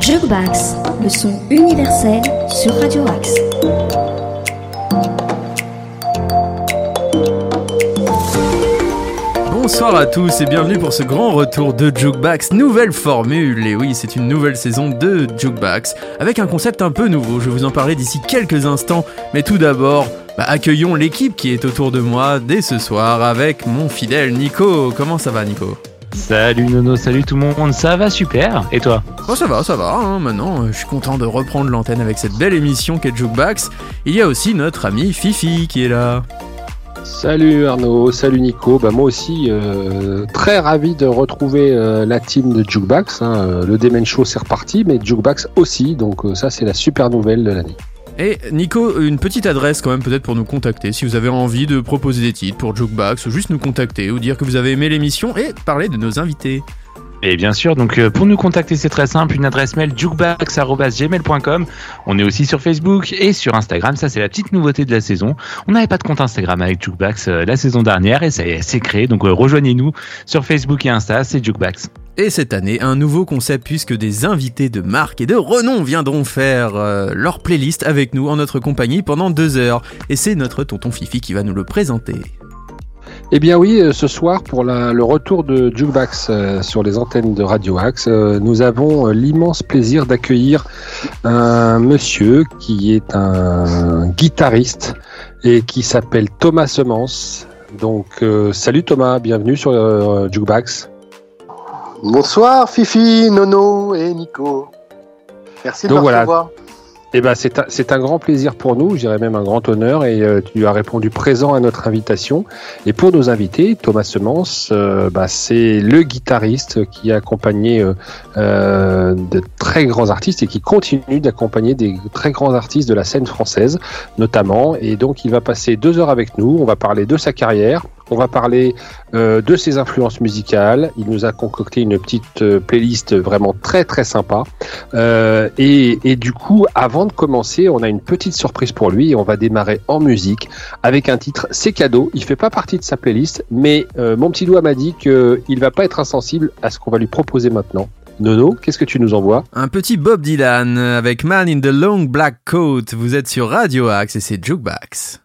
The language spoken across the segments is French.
Jukebox, le son universel sur Radio Axe. Bonsoir à tous et bienvenue pour ce grand retour de Jukebox, nouvelle formule. Et oui, c'est une nouvelle saison de Jukebox avec un concept un peu nouveau. Je vais vous en parler d'ici quelques instants. Mais tout d'abord, bah, accueillons l'équipe qui est autour de moi dès ce soir avec mon fidèle Nico. Comment ça va, Nico? Salut Nono, salut tout le monde, ça va super, et toi? Oh ça va, ça va, hein. maintenant euh, je suis content de reprendre l'antenne avec cette belle émission qu'est Jukebox. Il y a aussi notre ami Fifi qui est là. Salut Arnaud, salut Nico. Bah moi aussi, euh, très ravi de retrouver euh, la team de Jukebox. Hein. Le Demen Show c'est reparti, mais Jukebox aussi. Donc ça c'est la super nouvelle de l'année. Et Nico, une petite adresse quand même peut-être pour nous contacter si vous avez envie de proposer des titres pour Jukebox ou juste nous contacter ou dire que vous avez aimé l'émission et parler de nos invités. Et bien sûr, donc euh, pour nous contacter, c'est très simple, une adresse mail jukebox@gmail.com. On est aussi sur Facebook et sur Instagram, ça c'est la petite nouveauté de la saison. On n'avait pas de compte Instagram avec Jukebox euh, la saison dernière et ça c'est créé, donc euh, rejoignez-nous sur Facebook et Insta, c'est Jukebox. Et cette année, un nouveau concept puisque des invités de marque et de renom viendront faire leur playlist avec nous en notre compagnie pendant deux heures. Et c'est notre tonton Fifi qui va nous le présenter. Eh bien oui, euh, ce soir pour le retour de Jukebox euh, sur les antennes de Radio Axe, euh, nous avons euh, l'immense plaisir d'accueillir un monsieur qui est un guitariste et qui s'appelle Thomas Semence. Donc euh, salut Thomas, bienvenue sur euh, Jukebox. Bonsoir Fifi, Nono et Nico. Merci de Donc me voilà. recevoir. Eh ben c'est un, grand plaisir pour nous, je dirais même un grand honneur, et euh, tu as répondu présent à notre invitation. Et pour nos invités, Thomas Semence, euh, bah, c'est le guitariste qui a accompagné euh, de très grands artistes et qui continue d'accompagner des très grands artistes de la scène française, notamment. Et donc il va passer deux heures avec nous. On va parler de sa carrière. On va parler euh, de ses influences musicales. Il nous a concocté une petite euh, playlist vraiment très très sympa. Euh, et, du coup, avant de commencer, on a une petite surprise pour lui on va démarrer en musique avec un titre C'est cadeau. Il fait pas partie de sa playlist, mais mon petit doigt m'a dit qu'il va pas être insensible à ce qu'on va lui proposer maintenant. Nono, qu'est-ce que tu nous envoies? Un petit Bob Dylan avec Man in the Long Black Coat. Vous êtes sur Radio Axe et c'est Jukebox.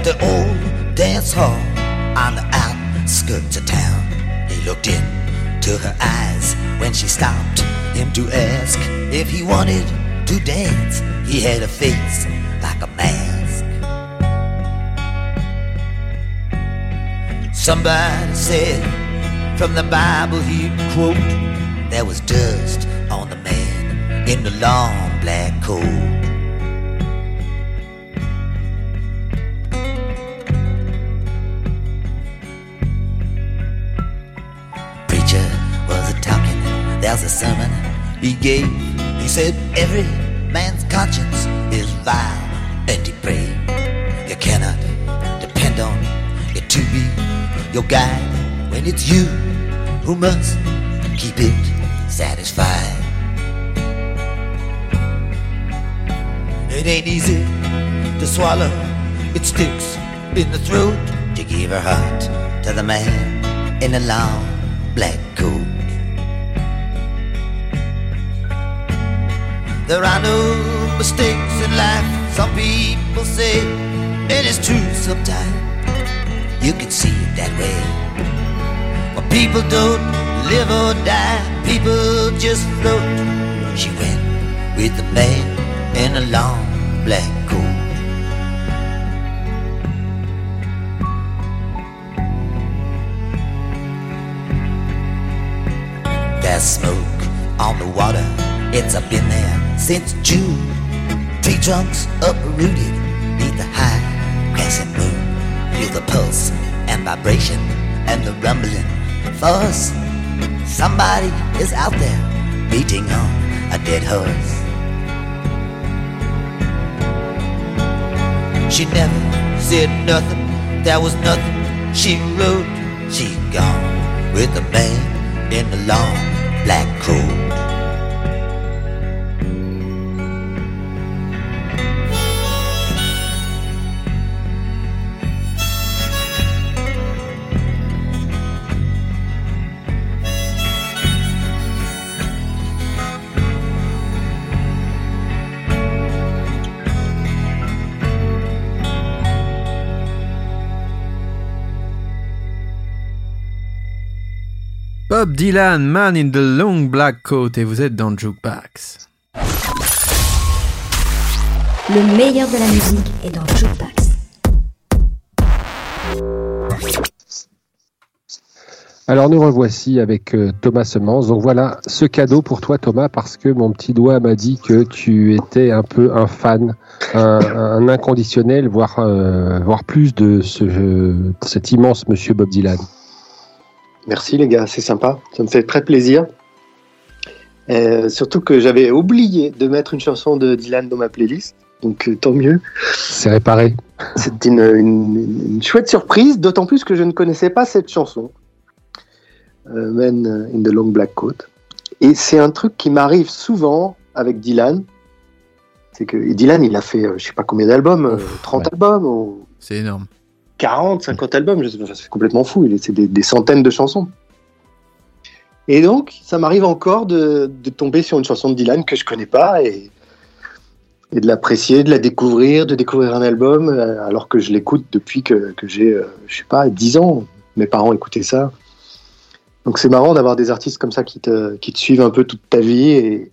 At the old dance hall on the outskirts of town. He looked into her eyes when she stopped him to ask if he wanted to dance. He had a face like a mask. Somebody said from the Bible he'd quote, there was dust on the man in the long black coat. There's a sermon he gave. He said, Every man's conscience is vile and depraved. You cannot depend on it to be your guide when it's you who must keep it satisfied. It ain't easy to swallow, it sticks in the throat to give her heart to the man in the long black coat. There are no mistakes in life, some people say, and it's true sometimes. You can see it that way. But people don't live or die, people just float. She went with the man in a long black coat. There's smoke on the water, it's up in there since June. Tree trunks uprooted neath the high crescent moon. Feel the pulse and vibration and the rumbling force. Somebody is out there beating on a dead horse. She never said nothing, there was nothing she wrote. She gone with the man in the long black coat. Dylan, Man in the Long Black Coat, et vous êtes dans Jukebox. Le meilleur de la musique est dans Jukebox. Alors nous revoici avec euh, Thomas Semence. Donc voilà ce cadeau pour toi Thomas parce que mon petit doigt m'a dit que tu étais un peu un fan, un, un inconditionnel, voire, euh, voire plus de ce, de cet immense monsieur Bob Dylan. Merci les gars, c'est sympa. Ça me fait très plaisir. Euh, surtout que j'avais oublié de mettre une chanson de Dylan dans ma playlist. Donc euh, tant mieux. C'est réparé. C'est une, une- une chouette surprise, d'autant plus que je ne connaissais pas cette chanson. Euh, Man in the Long Black Coat. Et c'est un truc qui m'arrive souvent avec Dylan. C'est que et Dylan, il a fait euh, je sais pas combien d'albums, euh, 30 ouais. albums ou C'est énorme. 40, 50 albums, c'est complètement fou, c'est des, des centaines de chansons. Et donc, ça m'arrive encore de, de tomber sur une chanson de Dylan que je connais pas et, et de l'apprécier, de la découvrir, de découvrir un album, euh, alors que je l'écoute depuis que, que j'ai, euh, je sais pas, 10 ans. Mes parents écoutaient ça. Donc c'est marrant d'avoir des artistes comme ça qui te, qui te suivent un peu toute ta vie et,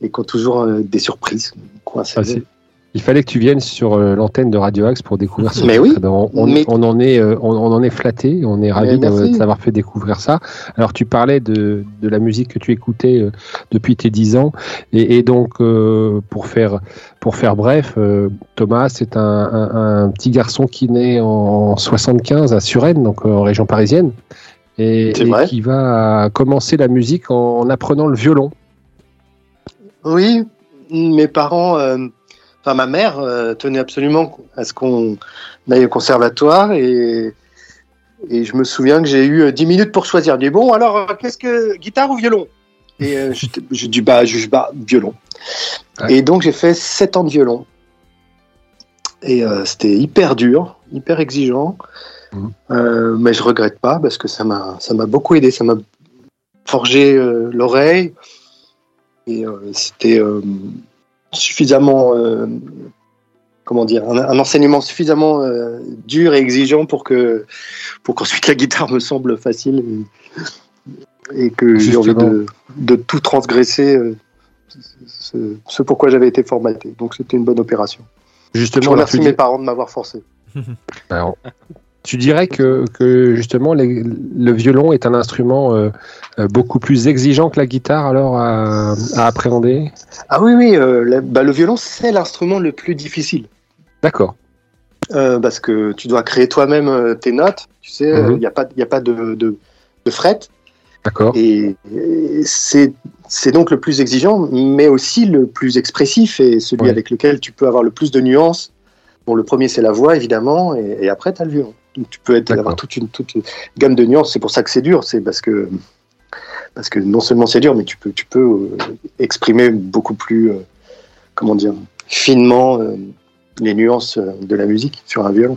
et qui ont toujours euh, des surprises. Ah, Il fallait que tu viennes sur euh, l'antenne de Radio Axe pour découvrir ce Mais oui. Eh ben, on, on- Mais- on en est, euh, on, on en est flatté, on est ravi de, t'avoir fait découvrir ça. Alors tu parlais de, de la musique que tu écoutais euh, depuis tes 10 ans, et, et donc euh, pour faire pour faire bref, euh, Thomas c'est un, un- un petit garçon qui naît en 75 à Suresnes, donc en région parisienne, et, et qui va commencer la musique en, en apprenant le violon. Oui, mes parents, euh, enfin ma mère euh, tenait absolument à ce qu'on aille au conservatoire et, et je me souviens que j'ai eu euh, 10 minutes pour choisir. Je dis bon alors euh, qu'est-ce que guitare ou violon? Et euh, j'étais- j'ai dit bah je bah violon. Ouais. Et donc j'ai fait 7 ans de violon. Et euh, c'était hyper dur, hyper exigeant, Mhm. Euh, mais je regrette pas parce que ça m'a ça m'a beaucoup aidé, ça m'a forgé euh, l'oreille. Et euh, c'était euh, suffisamment, euh, comment dire, un, un enseignement suffisamment euh, dur et exigeant pour que, pour qu'ensuite la guitare me semble facile et, et que j'ai envie de, de tout transgresser, euh, ce, ce pourquoi j'avais été formaté. Donc c'était une bonne opération. Je Justement, alors, remercie mes parents de m'avoir forcé. Alors, tu dirais que, que justement les- le violon est un instrument euh, euh, beaucoup plus exigeant que la guitare alors à, à appréhender? Ah oui, oui, euh, la- bah, le violon c'est l'instrument le plus difficile. D'accord. Euh, parce que tu dois créer toi-même tes notes. Tu sais, il Mhm. n'y a pas, y a pas de, de, de fret. D'accord. Et, et c'est c'est donc le plus exigeant, mais aussi le plus expressif et celui Ouais. avec lequel tu peux avoir le plus de nuances. Bon, le premier, c'est la voix, évidemment, et, et après, tu as le violon. Donc, tu peux être, avoir toute une, toute une gamme de nuances. C'est pour ça que c'est dur. C'est parce que, parce que non seulement c'est dur, mais tu peux, tu peux euh, exprimer beaucoup plus, euh, comment dire, finement euh, les nuances de la musique sur un violon.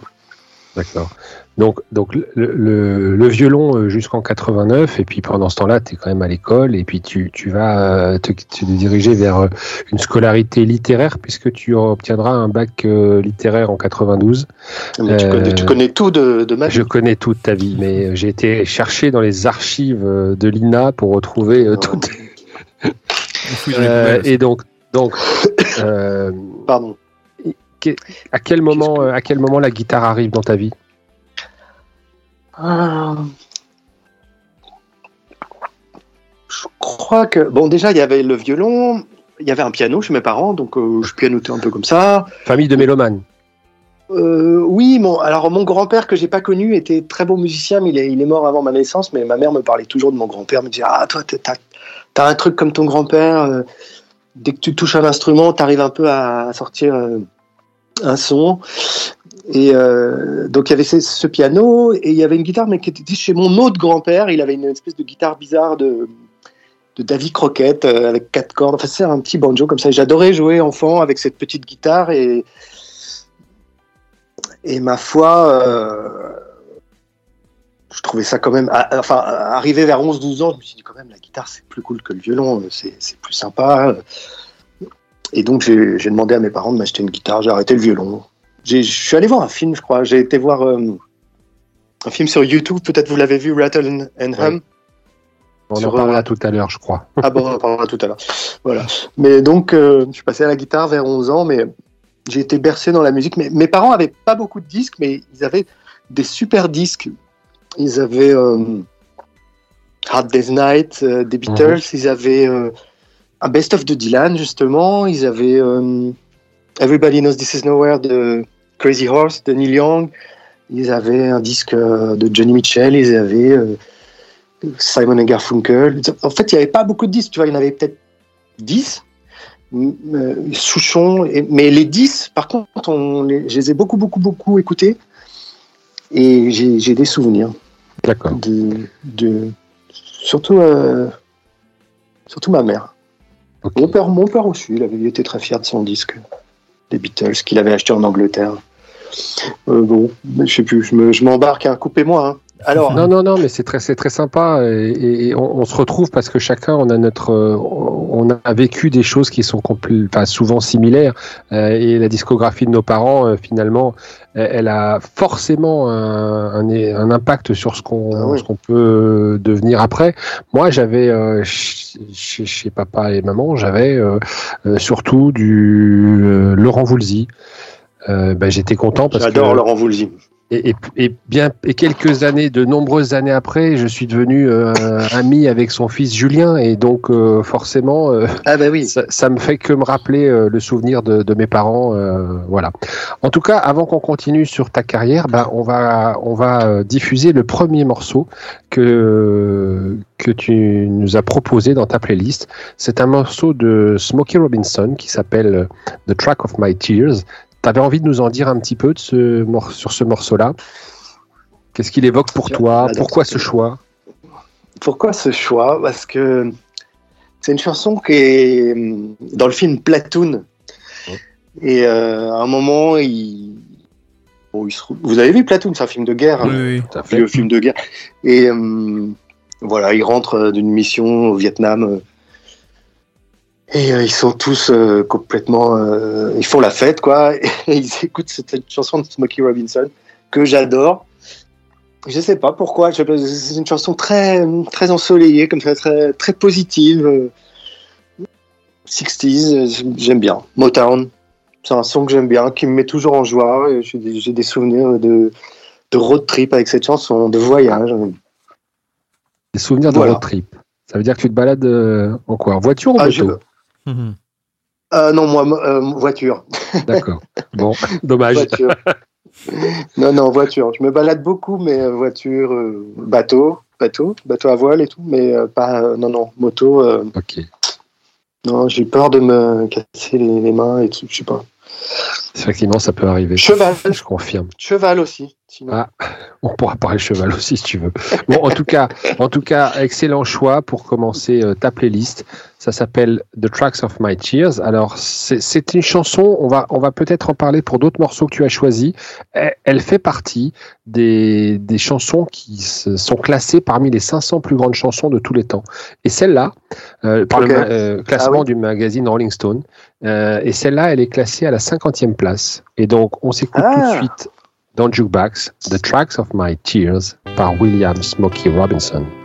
D'accord. Donc, donc le, le- le violon euh, jusqu'en 89, et puis pendant ce temps-là, tu es quand même à l'école, et puis tu, tu vas euh, te, te diriger vers euh, une scolarité littéraire, puisque tu obtiendras un bac littéraire en 92. Mais tu, Euh, connais, tu connais tout de, de ma Je vie. connais toute ta vie, mais j'ai été chercher dans les archives de l'INA pour retrouver Euh, poubelles. et donc, donc euh, Pardon. à quel moment, à quel moment la guitare arrive dans ta vie? Ah. Je crois que bon déjà il y avait le violon, il y avait un piano chez mes parents donc euh, je pianotais un peu comme ça. Famille de mélomanes. Euh, oui, mon, alors mon grand-père que j'ai pas connu était très bon musicien, mais il est, il est mort avant ma naissance. Mais ma mère me parlait toujours de mon grand-père, me disait ah toi t'as as un truc comme ton grand-père. euh, dès que tu touches un instrument, t'arrives un peu à, sortir euh, un son. Et euh, donc il y avait ce, piano et il y avait une guitare, mais qui était chez mon autre grand-père. Il avait une espèce de guitare bizarre de de David Crockett euh, avec quatre cordes. Enfin c'est un petit banjo comme ça. J'adorais jouer enfant avec cette petite guitare et et ma foi, euh, je trouvais ça quand même. Enfin, arrivé vers 11-12 ans, je me suis dit quand même, la guitare, c'est plus cool que le violon, c'est c'est plus sympa. Et donc, j'ai demandé à mes parents de m'acheter une guitare, j'ai arrêté le violon. J'ai- Je suis allé voir un film, je crois. J'ai été voir euh, un film sur YouTube, peut-être vous l'avez vu, Rattle and, Hum. On en parlera euh, tout à l'heure, je crois. Ah bon, on en parlera tout à l'heure. Voilà. Mais donc, euh, je suis passé à la guitare vers 11 ans, mais j'ai été bercé dans la musique. Mais mes parents avaient pas beaucoup de disques, mais ils avaient des super disques. Ils avaient Hard Day's Night, des Beatles, ils avaient un best-of de Dylan, justement. Ils avaient Everybody Knows This Is Nowhere de Crazy Horse, de Neil Young. Ils avaient un disque euh, de Johnny Mitchell, ils avaient euh, Simon Garfunkel. En fait, il n'y avait pas beaucoup de disques, tu vois, il y en avait peut-être 10. M- euh, Souchon, mais les 10, par contre, on je les ai beaucoup, beaucoup, beaucoup écoutés. Et j'ai des souvenirs. D'accord. De, de- surtout, euh, surtout ma mère. Mon père, mon père aussi, il avait il était très fier de son disque des Beatles qu'il avait acheté en Angleterre. Euh, bon, je sais plus, je me- je m'embarque, hein, coupez-moi. hein. Alors, Non, non, non, mais c'est très, c'est très sympa et, et on, on se retrouve parce que chacun on a notre, euh, on a vécu des choses qui sont enfin, souvent similaires euh, et la discographie de nos parents finalement, elle a forcément un, un, un impact sur ce qu'on, Ah oui. ce qu'on peut devenir après. Moi, j'avais euh, ch- chez, chez papa et maman, j'avais euh, surtout du euh, Laurent Voulzy. Euh, ben, j'étais content parce que j'adore Laurent Voulzy. et, et- et bien et quelques années, de nombreuses années après, je suis devenu euh, ami avec son fils Julien et donc euh, forcément, euh, Ah bah oui. ça, ça me fait que me rappeler euh, le souvenir de, de mes parents. euh, voilà. En tout cas, avant qu'on continue sur ta carrière, ben, on va on va diffuser le premier morceau que que tu nous as proposé dans ta playlist. C'est un morceau de Smokey Robinson qui s'appelle The Track of My Tears. T'avais envie de nous en dire un petit peu de ce mor- sur ce morceau-là? Qu'est-ce qu'il évoque pour toi? Pourquoi ce choix? Pourquoi ce choix? Parce que c'est une chanson qui est hum, dans le film Platoon. Et euh, à un moment, il... bon, il se... vous avez vu Platoon, c'est un film de guerre. Oui, hein, oui. Fait. vieux film de guerre. Et hum, voilà, il rentre euh, d'une mission au Vietnam. Et euh, ils sont tous euh, complètement. euh, ils font la fête, quoi. Et ils écoutent cette chanson de Smokey Robinson que j'adore. Je sais pas pourquoi. C'est une chanson très, très ensoleillée, comme ça, très, très positive. euh, 60s, euh, j'aime bien. Motown, c'est un son que j'aime bien, qui me met toujours en joie. J'ai des, souvenirs de, de road trip avec cette chanson, de voyage. Des souvenirs de Voilà. road trip. Ça veut dire que tu te balades en quoi? En voiture ou en Ah, moto? Mhm. Euh, non, moi, mo- euh, voiture. D'accord. Bon, dommage. voiture. non, non, voiture. Je me balade beaucoup, mais euh, voiture, euh, bateau. bateau, bateau à voile et tout, mais euh, pas. euh, non, non, moto. euh, Ok. non, j'ai peur de me casser les, les mains et tout, je sais pas. Effectivement, ça peut arriver. Cheval. Je confirme. Cheval aussi. Sinon. Ah. On pourra parler cheval aussi si tu veux. Bon, en tout cas, en tout cas, excellent choix pour commencer euh, ta playlist. Ça s'appelle The Tracks of My Tears. Alors, c'est une chanson. On va, on va peut-être en parler pour d'autres morceaux que tu as choisis. Elle, elle fait partie des, des chansons qui se- sont classées parmi les 500 plus grandes chansons de tous les temps. Et celle-là, euh, par le euh, classement Ah oui. du magazine Rolling Stone, et celle-là, elle est classée à la 50e place. Et donc, on s'écoute tout de Ah. suite dans Jukebox, The Tracks of My Tears by William Smokey Robinson.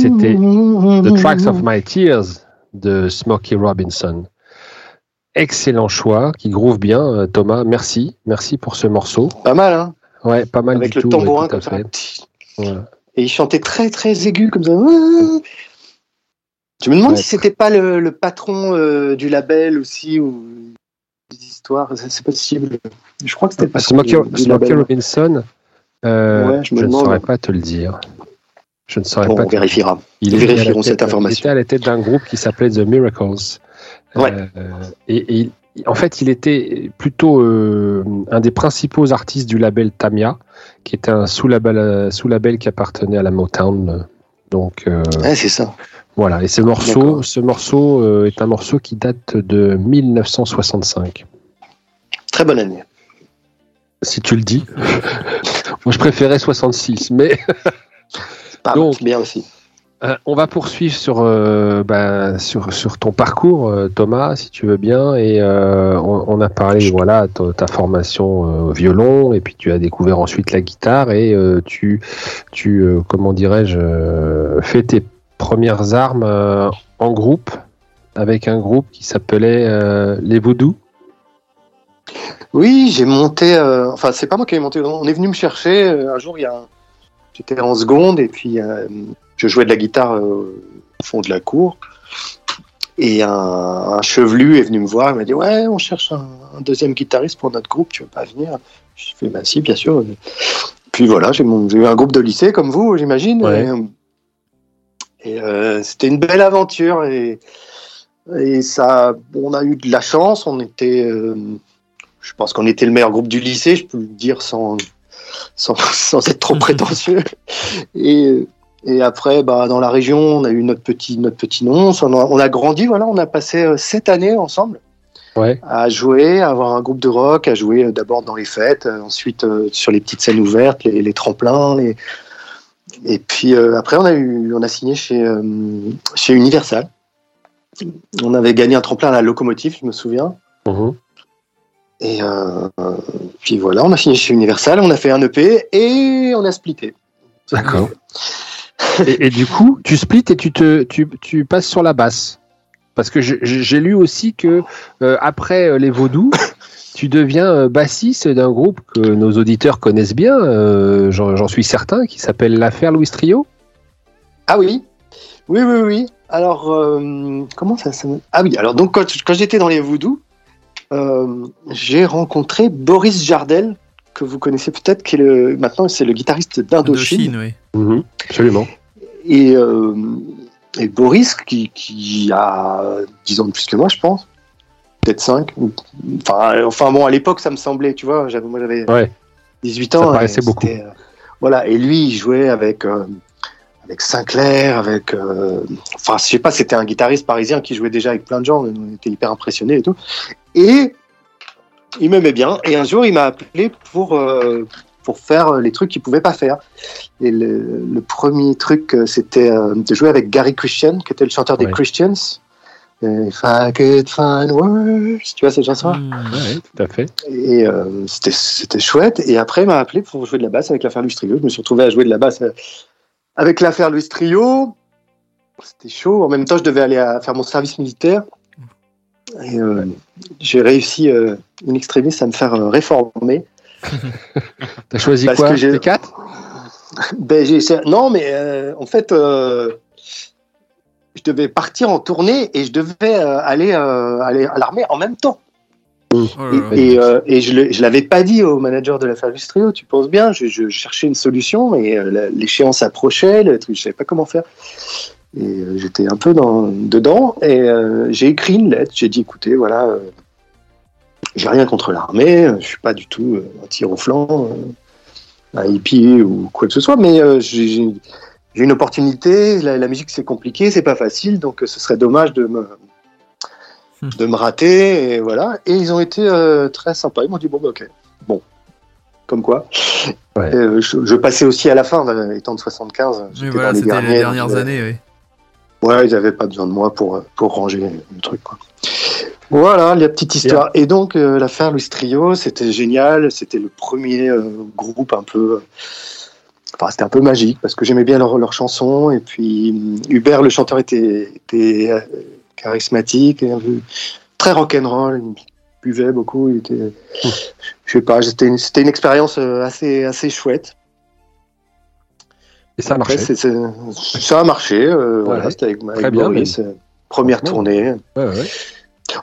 C'était The Tracks of My Tears de Smokey Robinson. Excellent choix, qui groove bien, euh, Thomas. Merci, merci pour ce morceau. Pas mal, hein Ouais, pas mal Avec du le tout. tambourin ouais, tout à comme ça. Et il chantait très très aigu comme ça. Je me demande Ouais. si c'était pas le, le patron euh, du label aussi ou des histoires. C'est possible. Je crois que c'était patron Smokey. Robinson, euh, je ne saurais pas te le dire. Je ne saurais Bon, pas on vérifiera. Il Nous était à la vérifierons tête- cette information. Il était à la tête d'un groupe qui s'appelait The Miracles. Ouais. Euh, et, et en fait, il était plutôt euh, un des principaux artistes du label Tamia, qui était un sous-label sous -label qui appartenait à la Motown. Donc euh, Ouais, c'est ça. voilà. Et ce morceau, ce morceau euh, est un morceau qui date de 1965. Très bonne année. Si tu le dis. Moi, je préférais 66, mais Pas Donc- bien aussi. Euh, on va poursuivre sur, euh, bah, sur, sur ton parcours, euh, Thomas, si tu veux bien. Et euh, on, on a parlé, voilà, ta, ta formation au violon, et puis tu as découvert ensuite la guitare, et tu, tu comment dirais-je, fais tes premières armes en groupe avec un groupe qui s'appelait Les Voodoo. Oui, j'ai monté. enfin, c'est pas moi qui ai monté. On est venu me chercher. un jour, il y a. un- J'étais en seconde et puis euh, je jouais de la guitare euh, au fond de la cour. Et un, un chevelu est venu me voir. Il m'a dit Ouais, on cherche un, un deuxième guitariste pour notre groupe. Tu veux pas venir? Je fais Bah, si, bien sûr. Puis voilà, j'ai eu un groupe de lycée comme vous, j'imagine. Ouais. Et, et, euh, c'était une belle aventure. Et, et ça, on a eu de la chance. On était. je pense qu'on était le meilleur groupe du lycée, je peux le dire sans, sans, sans être trop prétentieux. Et, et après, bah, dans la région, on a eu notre petit, notre petit nom. On a, on a grandi, voilà, on a passé euh, sept années ensemble Ouais. à jouer, à avoir un groupe de rock, à jouer euh, d'abord dans les fêtes, euh, ensuite sur les petites scènes ouvertes, les, les tremplins. Les... Et puis après, on a, eu, on a signé chez, chez Universal. On avait gagné un tremplin à la locomotive, je me souviens. Mhm. Et puis voilà, on a signé chez Universal, on a fait un EP et on a splitté. D'accord. et, et du coup, tu splits et tu, te, tu, tu passes sur la basse. Parce que j'ai lu aussi que euh, après euh, les Vaudous, tu deviens euh, bassiste d'un groupe que nos auditeurs connaissent bien, euh, j'en suis certain, qui s'appelle l'affaire Louis Trio. Ah oui Oui, oui, oui. Alors, euh, comment ça s'appelle Ah oui, alors donc quand, quand j'étais dans les Voodoo, euh, j'ai rencontré Boris Jardel, que vous connaissez peut-être, qui est le, maintenant c'est le guitariste d'Indochine. Indochine, oui. Absolument. Et, euh, et Boris, qui, qui a 10 ans de plus que moi, je pense, peut-être 5. Enfin, enfin bon, à l'époque, ça me semblait, tu vois, j'avais, moi j'avais Ouais. 18 Ça ans. et paraissait beaucoup. euh, voilà, et lui, il jouait avec, euh, avec Sinclair, avec. euh, enfin, je sais pas, c'était un guitariste parisien qui jouait déjà avec plein de gens, on était hyper impressionnés et tout. Et il m'aimait bien, et un jour, il m'a appelé pour. euh, pour faire les trucs qu'il pouvait pas faire. Et le, le premier truc, euh, c'était euh, de jouer avec Gary Christian, qui était le chanteur des. Christians. If I could find words, tu vois cette chanson Mmh. Ouais, tout à fait. Et euh, c'était chouette. Et après, il m'a appelé pour jouer de la basse avec l'affaire Louis Trio. Je me suis retrouvé à jouer de la basse euh, avec l'affaire Louis Trio. C'était chaud. En même temps, je devais aller à faire mon service militaire. Et euh, j'ai réussi, euh, in extremis, à me faire euh, réformer. T'as choisi Parce quoi que j'ai- Les quatre? Ben, j'ai essayé- Non, mais euh, en fait, euh, je devais partir en tournée et je devais euh, aller, euh, aller à l'armée en même temps. Oh là. Et, et, euh, et je ne l'avais pas dit au manager de l'affaire Trio, tu penses bien, je, je cherchais une solution et euh, l'échéance approchait, le truc, je savais pas comment faire. Et euh, j'étais un peu dans, dedans et euh, j'ai écrit une lettre, j'ai dit écoutez, voilà, euh, j'ai rien contre l'armée, je suis pas du tout un tir au flanc, un hippie ou quoi que ce soit, mais j'ai j'ai- une opportunité, la, la musique c'est compliqué, c'est pas facile, donc ce serait dommage de me de me rater et voilà. Et ils ont été euh, très sympas. Ils m'ont dit bon bah, ok. Bon. Comme quoi. Ouais. Euh, je, je passais aussi à la fin étant de 75 Oui, j'étais voilà, dans les c'était les dernières années, oui. Ouais ils avaient pas besoin de moi pour euh, pour ranger le truc quoi. Voilà la petite histoire. Et donc euh, l'affaire Louis Trio c'était génial. C'était le premier euh, groupe un peu Enfin, c'était un peu magique parce que j'aimais bien leurs leurs chansons et puis hum, Hubert le chanteur était, était euh, charismatique et un peu très rock'n'roll. Il buvait beaucoup. Il était je sais pas c'était une, c'était une expérience assez assez chouette Et ça Après, c'est- c'est- ça a marché euh, voilà c'était avec, avec Très bien, Boris, euh, première tournée Ouais, ouais.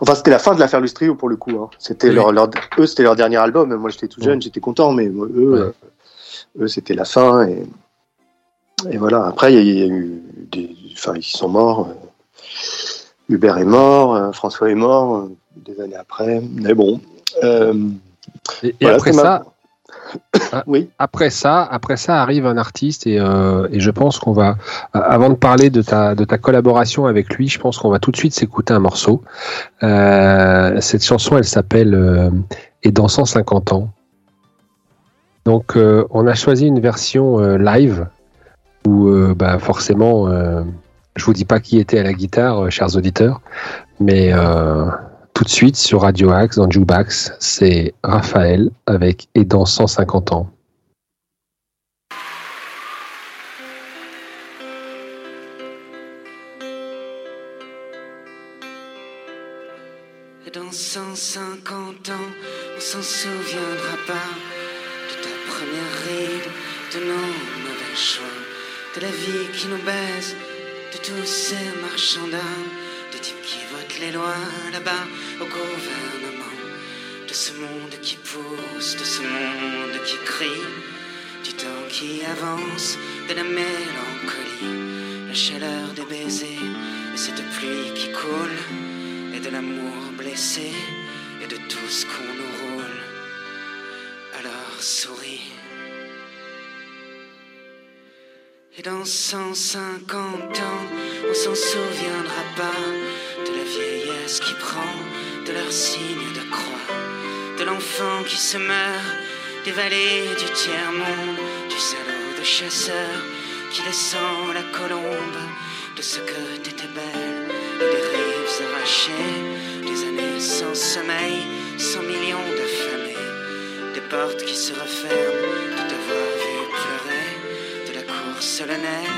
Enfin, c'était la fin de l'affaire Lustrio pour le coup. hein. C'était Oui. leur, leur- eux, c'était leur dernier album. Moi, j'étais tout jeune, j'étais content, mais eux, euh, eux, c'était la fin. Et, et voilà. Après, il y, a- y a eu des, enfin, ils sont morts. euh, Hubert est mort, François est mort des années après. Mais bon. euh, Et, et voilà, après ça. oui. après ça, après ça arrive un artiste et, euh, et je pense qu'on va, euh, avant de parler de ta, de ta collaboration avec lui, je pense qu'on va tout de suite s'écouter un morceau. Euh, cette chanson, elle s'appelle euh, Et dans 150 ans. Donc, euh, on a choisi une version euh, live où, euh, bah, forcément, euh, je vous dis pas qui était à la guitare, euh, chers auditeurs, mais euh, tout de suite sur Radio Axe, dans Jukebox, c'est Raphaël avec Et dans 150 ans. 150 ans, on s'en souviendra pas de ta première ride, de nos mauvais choix, de la vie qui nous baise, de tous ces marchands d'armes, de types qui votent les lois là-bas au gouvernement, de ce monde qui pousse, de ce monde qui crie, du temps qui avance, de la mélancolie, la chaleur des baisers, et cette pluie qui coule, et de l'amour blessé, et de tout ce qu'on nous roule. Alors souris. Et dans 150 ans, on s'en souviendra pas de la vieillesse qui prend de leur signe de croix, de l'enfant qui se meurt, des vallées du tiers-monde, du salaud de chasseur qui descend la colombe, de ce que t'étais belle, des rives arrachées, des années sans sommeil, cent millions d'affamés, des portes qui se referment, de t'avoir vu pleurer, de la cour solennelle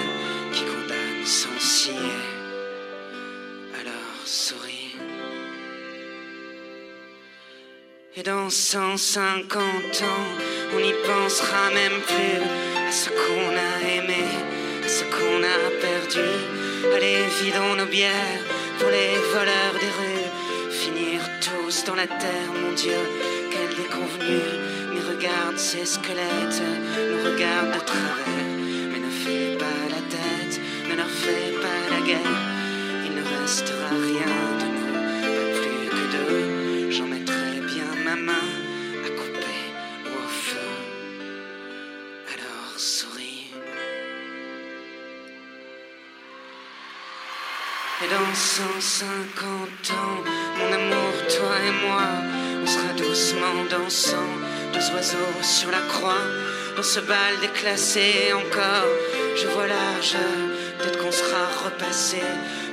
Et dans 150 ans, on n'y pensera même plus à ce qu'on a aimé, à ce qu'on a perdu. Allez, vidons nos bières pour les voleurs des rues. Finir tous dans la terre, mon Dieu, quelle déconvenue. Mais regarde ces squelettes, nous regarde de travers. Mais ne fais pas la tête, ne leur fais pas la guerre. Il ne restera rien dans 150 ans, mon amour, toi et moi, on sera doucement dansant, deux oiseaux sur la croix, dans ce bal déclassé encore. Je vois l'âge, peut-être qu'on sera repassé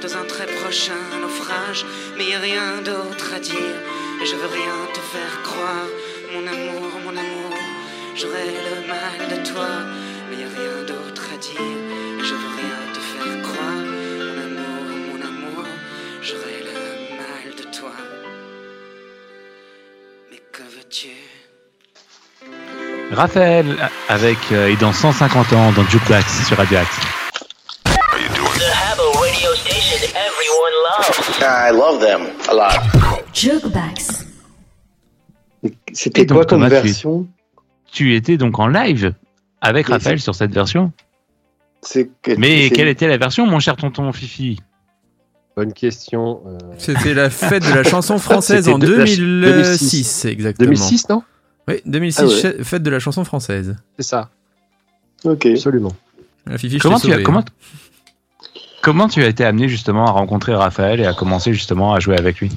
dans un très prochain naufrage, mais y a rien d'autre à dire, et je veux rien te faire croire, mon amour, mon amour, j'aurai le mal de toi, Raphaël avec euh, et dans 150 ans dans Jukebox sur Radio Axe. I love them a lot. Jukebox. C'était quoi comme tu- version? Tu étais donc en live avec Raphaël sur cette version. Que- Mais quelle était la version, mon cher tonton Fifi? Bonne question. euh, C'était la fête de la chanson française en de- la- 2006, exactement. 2006, non? Oui, 2006, Ah ouais. fête de la chanson française. C'est ça, Ok. absolument. La Fifi, je Comment tu, as, comment, hein. comment tu as été amené justement à rencontrer Raphaël et à commencer justement à jouer avec lui?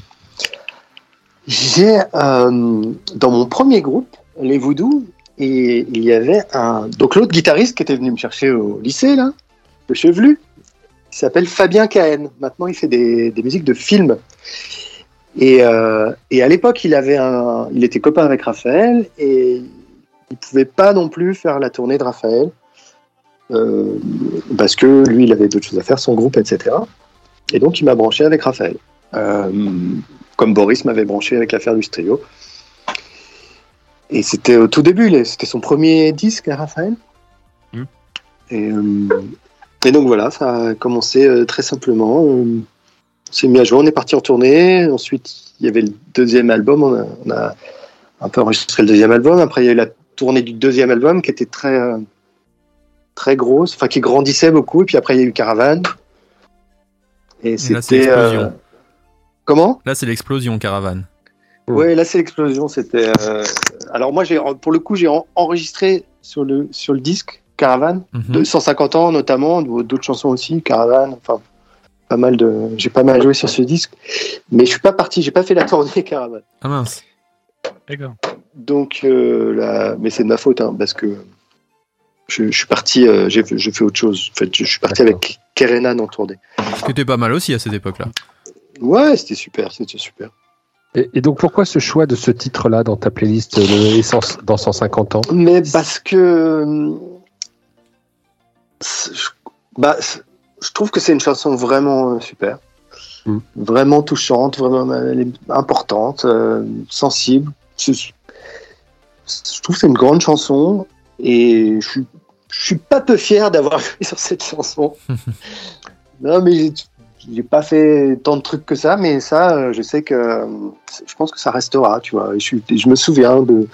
J'ai euh, dans mon premier groupe, les Voodoo, et il y avait un donc l'autre guitariste qui était venu me chercher au lycée là, le chevelu, il s'appelle Fabien Cahen. Maintenant, il fait des, des musiques de films. Et, euh, et à l'époque, il avait un, il était copain avec Raphaël et il pouvait pas non plus faire la tournée de Raphaël euh, parce que lui, il avait d'autres choses à faire, son groupe, etc. Et donc, il m'a branché avec Raphaël. Euh, comme Boris m'avait branché avec l'affaire du trio. Et c'était au tout début, c'était son premier disque à Raphaël. Hmm. Et, et donc voilà, ça a commencé très simplement. On s'est mis à jouer, on est parti en tournée. Ensuite, il y avait le deuxième album, on a, on a un peu enregistré le deuxième album. Après, il y a eu la tournée du deuxième album qui était très, euh, très grosse, enfin qui grandissait beaucoup. Et puis après, il y a eu Caravane. Et c'est c'était. l'explosion. euh, Comment? Là, c'est l'explosion, Caravane. Ouais, là c'est l'explosion. C'était. euh, Alors moi, j'ai pour le coup, j'ai en- enregistré sur le sur le disque Caravane, de 150 ans notamment, d'autres chansons aussi, Caravane. Enfin, pas mal de. J'ai pas mal joué sur ce disque, mais je suis pas parti. J'ai pas fait la tournée Caravane. Ah mince. D'accord. Donc, euh, la... mais c'est de ma faute, hein, parce que je, je suis parti. euh, j'ai fait- j'ai fait autre chose. En fait, je, je suis parti D'accord. avec Kerenan en tournée. Ce qui était pas mal aussi à cette époque-là. Ouais, c'était super, c'était super. Et, et donc, pourquoi ce choix de ce titre-là dans ta playlist de Essence dans 150 ans? Mais parce que euh, je, bah, je trouve que c'est une chanson vraiment euh, super. Mm. vraiment touchante, vraiment est importante, euh, sensible. Je, je trouve que c'est une grande chanson et je suis, je suis pas peu fier d'avoir joué sur cette chanson. non, mais j'ai- pas fait tant de trucs que ça, mais ça, euh, je sais que euh, je pense que ça restera, tu vois. Je, me souviens de,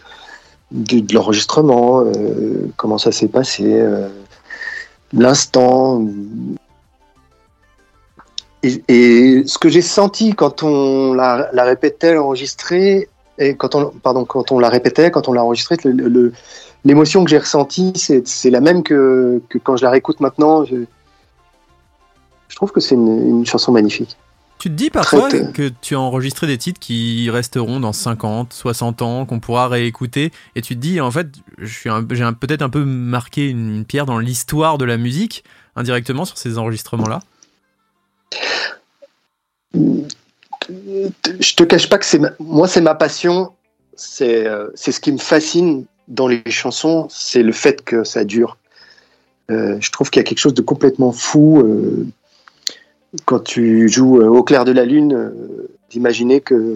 de, de l'enregistrement, euh, comment ça s'est passé, euh, l'instant. Et, et ce que j'ai senti quand on la, la répétait, l'enregistrait, et quand on, pardon, quand on la répétait, quand on l'a enregistrée, l'émotion que j'ai ressentie, c'est la même que, que quand je la réécoute maintenant. Je, je trouve que c'est une, une chanson magnifique. Tu te dis parfois que tu as enregistré des titres qui resteront dans 50, 60 ans, qu'on pourra réécouter, et tu te dis, en fait, j'ai peut-être un peu marqué une pierre dans l'histoire de la musique, indirectement, sur ces enregistrements-là. Je te cache pas que c'est ma- moi c'est ma passion, c'est euh, c'est ce qui me fascine dans les chansons, c'est le fait que ça dure. Euh, je trouve qu'il y a quelque chose de complètement fou euh, quand tu joues au clair de la lune, d'imaginer que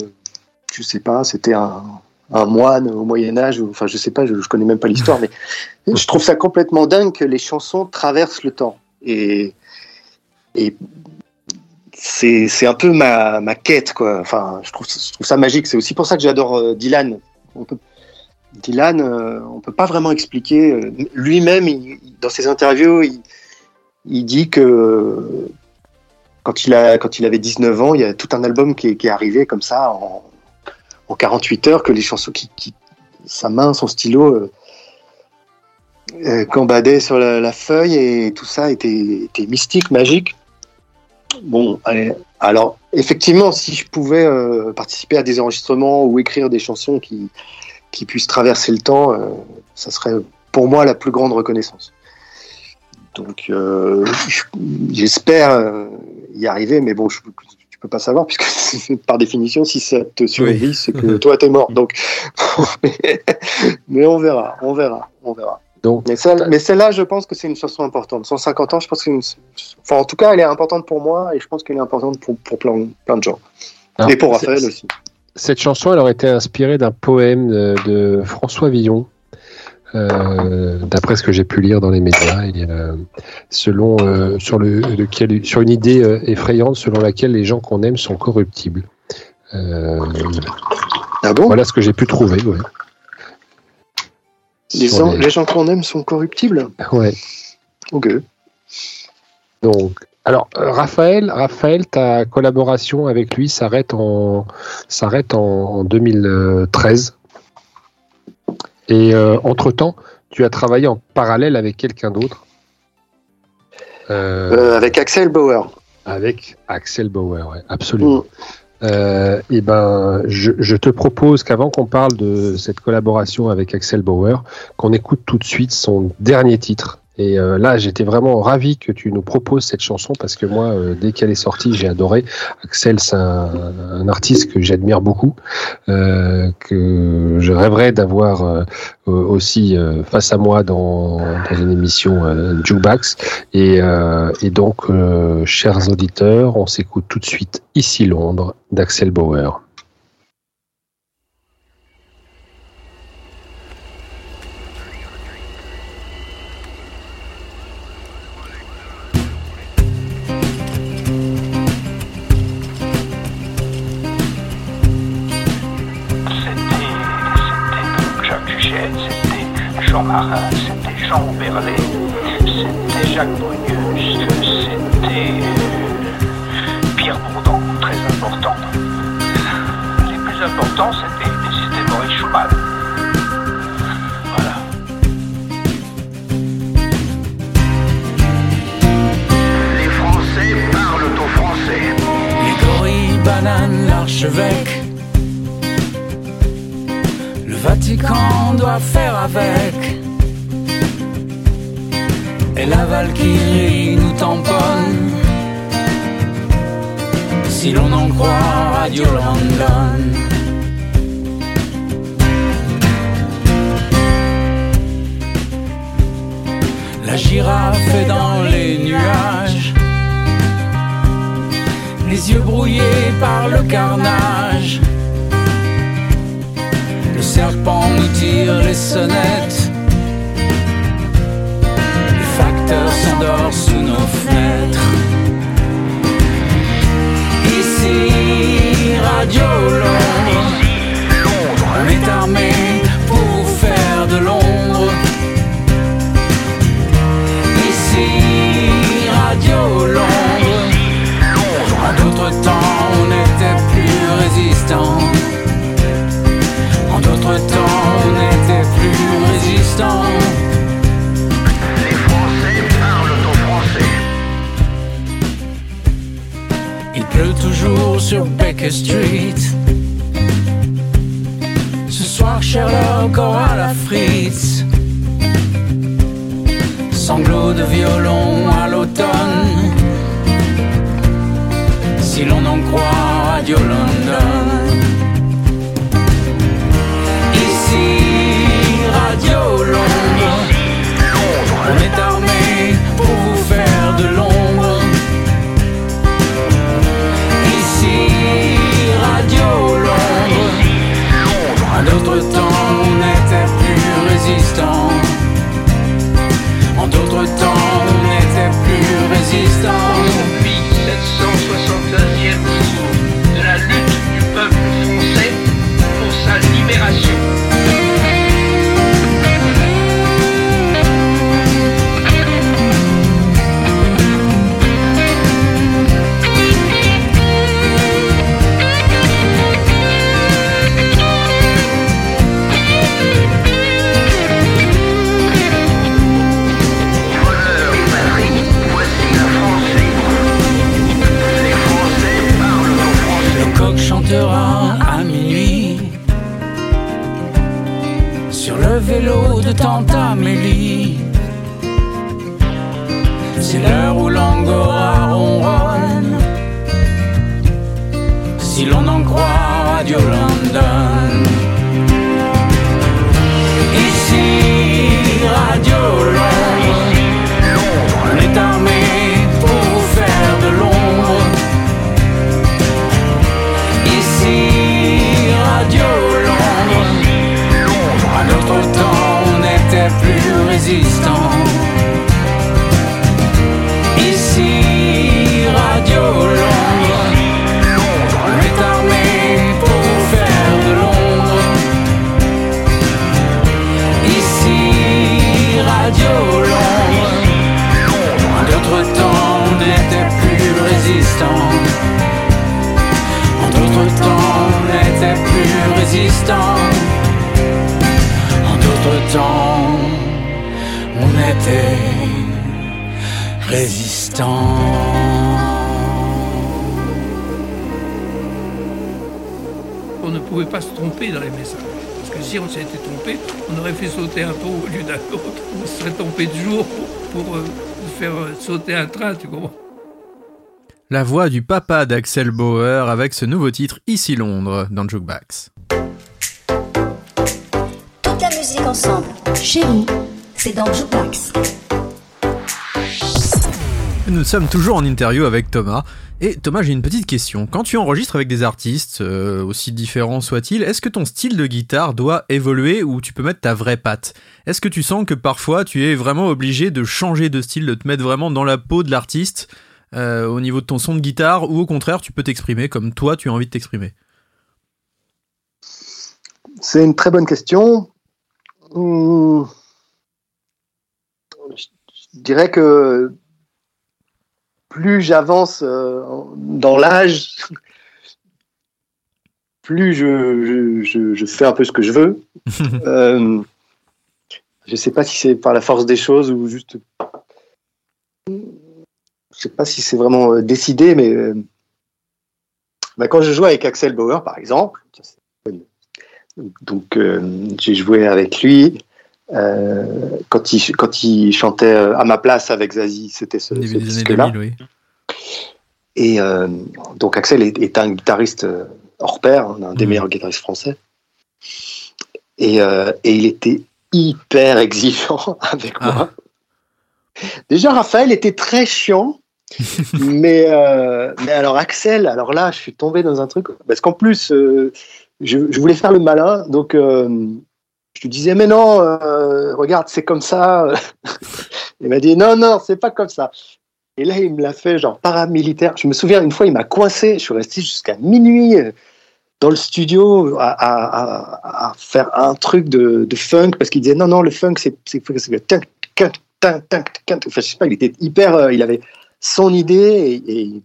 je sais pas, c'était un, un moine au Moyen Âge, enfin je sais pas, je, je connais même pas l'histoire, mais je trouve ça complètement dingue que les chansons traversent le temps et et c'est un peu ma, ma quête quoi. Enfin, je trouve je trouve ça magique. C'est aussi pour ça que j'adore euh, Dylan. Dylan, euh, on peut pas vraiment expliquer. euh, Lui-même, dans ses interviews, il, dit que quand il a quand il avait 19 ans, il y a tout un album qui est, qui est arrivé comme ça en, en 48 heures que les chansons qui, qui sa main, son stylo euh, sur la, la feuille et tout ça était, était mystique, magique. Bon, allez, alors effectivement, si je pouvais euh, participer à des enregistrements ou écrire des chansons qui, qui puissent traverser le temps, euh, ça serait pour moi la plus grande reconnaissance. Donc euh, je- j'espère y arriver, mais bon, je, tu peux pas savoir puisque par définition, si ça te survit, c'est que toi t'es mort. Donc, mais on verra, on verra, on verra. Donc, Mais, celle- mais celle-là, je pense que c'est une chanson importante. 150 ans, je pense que c'est une... Enfin, en tout cas, elle est importante pour moi et je pense qu'elle est importante pour, pour plein, plein de gens. Alors, et pour Raphaël aussi. Cette chanson, elle aurait été inspirée d'un poème de, de François Villon, euh, d'après ce que j'ai pu lire dans les médias, et, euh, selon euh, sur le lequel, sur une idée effrayante selon laquelle les gens qu'on aime sont corruptibles. Ah bon? voilà ce que j'ai pu trouver. Ouais. Les, gens, les- les gens qu'on aime sont corruptibles Ouais. Ok. Donc, alors euh, Raphaël, Raphaël, ta collaboration avec lui s'arrête en s'arrête en, en 2013. Et entre temps, tu as travaillé en parallèle avec quelqu'un d'autre. Euh, Euh, avec Axel Bauer. avec Axel Bauer, ouais, absolument. Mm. Euh, et ben, je, je te propose qu'avant qu'on parle de cette collaboration avec Axel Bauer, qu'on écoute tout de suite son dernier titre. Et euh, là, j'étais vraiment ravi que tu nous proposes cette chanson parce que moi, euh, dès qu'elle est sortie, j'ai adoré. Axel, c'est un, artiste que j'admire beaucoup, euh, que je rêverais d'avoir aussi face à moi dans, une émission Jukebox. Et, et donc, chers auditeurs, on s'écoute tout de suite ici Londres d'Axel Bauer. Sauter un train, tu comprends La voix du papa d'Axel Bauer avec ce nouveau titre Ici Londres dans Jukebox. Toute la musique ensemble. Chez vous, c'est dans Jukebox. Nous sommes toujours en interview avec Thomas. Et Thomas, j'ai une petite question. Quand tu enregistres avec des artistes, euh, aussi différents soient-ils, est-ce que ton style de guitare doit évoluer ou tu peux mettre ta vraie patte? Est-ce que tu sens que parfois tu es vraiment obligé de changer de style, de te mettre vraiment dans la peau de l'artiste euh, au niveau de ton son de guitare ou au contraire tu peux t'exprimer comme toi tu as envie de t'exprimer? C'est une très bonne question. Hum, Je dirais que plus j'avance euh, dans l'âge, plus je, je- je- je fais un peu ce que je veux. Euh, je sais pas si c'est par la force des choses ou juste. Je sais pas si c'est vraiment euh, décidé, mais euh, bah, quand je jouais avec Axel Bauer, par exemple, donc euh, j'ai joué avec lui. euh, quand, il, quand il chantait à ma place avec Zazie, c'était ce, disque-là. 2000, oui. Et euh, donc Axel est, est un guitariste hors pair, hein, un des Mhm. meilleurs guitaristes français. Et, et il était hyper exigeant avec Ah. moi. Déjà, Raphaël était très chiant mais, euh, mais alors Axel, alors là, je suis tombé dans un truc parce qu'en plus, euh, je, je voulais faire le malin, donc euh, je lui disais mais non, regarde, c'est comme ça. il m'a dit non non, c'est pas comme ça. Et là, il me l'a fait genre paramilitaire. Je me souviens une fois, il m'a coincé. Je suis resté jusqu'à minuit dans le studio à, à- à- faire un truc de, de funk parce qu'il disait non non, le funk c'est le tink. Enfin, je sais pas, il était hyper, euh, il avait son idée et, et,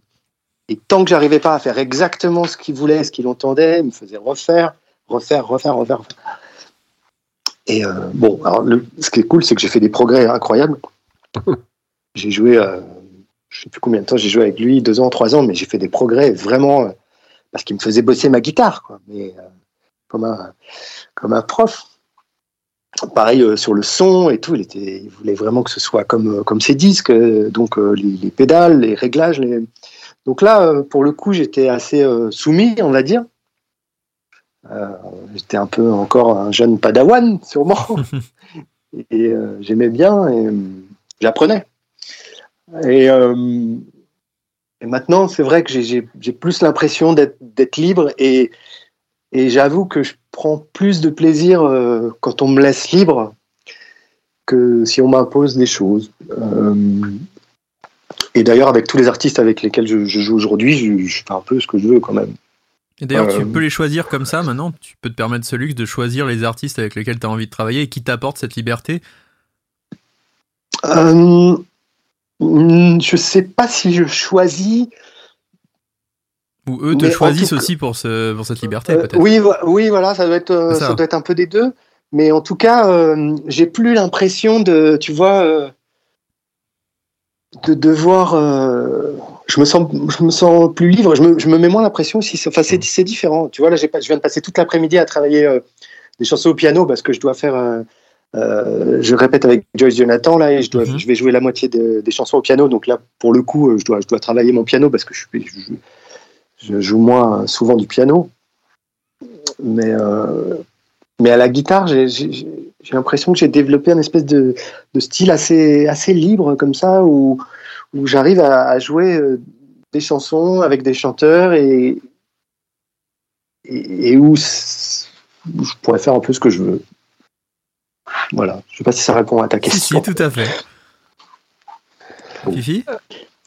et tant que j'arrivais pas à faire exactement ce qu'il voulait, ce qu'il entendait, il me faisait refaire, refaire, refaire, refaire. refaire. Et euh, bon, alors le- ce qui est cool, c'est que j'ai fait des progrès incroyables. J'ai joué, euh, je sais plus combien de temps j'ai joué avec lui, deux ans, trois ans, mais j'ai fait des progrès vraiment euh, parce qu'il me faisait bosser ma guitare, quoi. Mais euh, comme un comme un prof. Pareil euh, sur le son et tout, il était, il voulait vraiment que ce soit comme euh, comme ses disques, donc les, les pédales, les réglages. Les... Donc là, pour le coup, j'étais assez soumis, on va dire. J'étais un peu encore un jeune padawan, sûrement. et j'aimais bien et j'apprenais. Et, euh, et maintenant, c'est vrai que j'ai- plus l'impression d'être d'être libre et, et j'avoue que je prends plus de plaisir euh, quand on me laisse libre que si on m'impose des choses. Euh, et d'ailleurs, avec tous les artistes avec lesquels je, je joue aujourd'hui, je, je fais un peu ce que je veux quand même. Et d'ailleurs, Euh, tu peux les choisir comme ça maintenant. Tu peux te permettre ce luxe de choisir les artistes avec lesquels tu as envie de travailler et qui t'apportent cette liberté? Euh, hmm, je sais pas si je choisis. Ou eux te choisissent aussi pour, ce, pour cette liberté, Euh, peut-être. oui, oui, voilà, ça doit être, euh, ça. ça. doit être un peu des deux. Mais en tout cas, euh, j'ai plus l'impression de, tu vois, euh, de devoir. euh, je me sens, je me sens plus libre. Je me, je me mets moins l'impression aussi. Enfin, c'est, différent. Tu vois, là, pas, je viens de passer toute l'après-midi à travailler euh, des chansons au piano parce que je dois faire. euh, euh, je répète avec Joyce Jonathan là et je dois, je vais jouer la moitié de- des chansons au piano. Donc là, pour le coup, euh, je dois, je dois travailler mon piano parce que je, suis- je, je joue moins souvent du piano. Mais, euh, mais à la guitare, j'ai- l'impression que j'ai développé un espèce de, de style assez, assez libre comme ça, où, où j'arrive à, à jouer des chansons avec des chanteurs et, où je pourrais faire un peu ce que je veux. Voilà, je sais pas si ça répond à ta Si, question. si, tout à fait. Fifi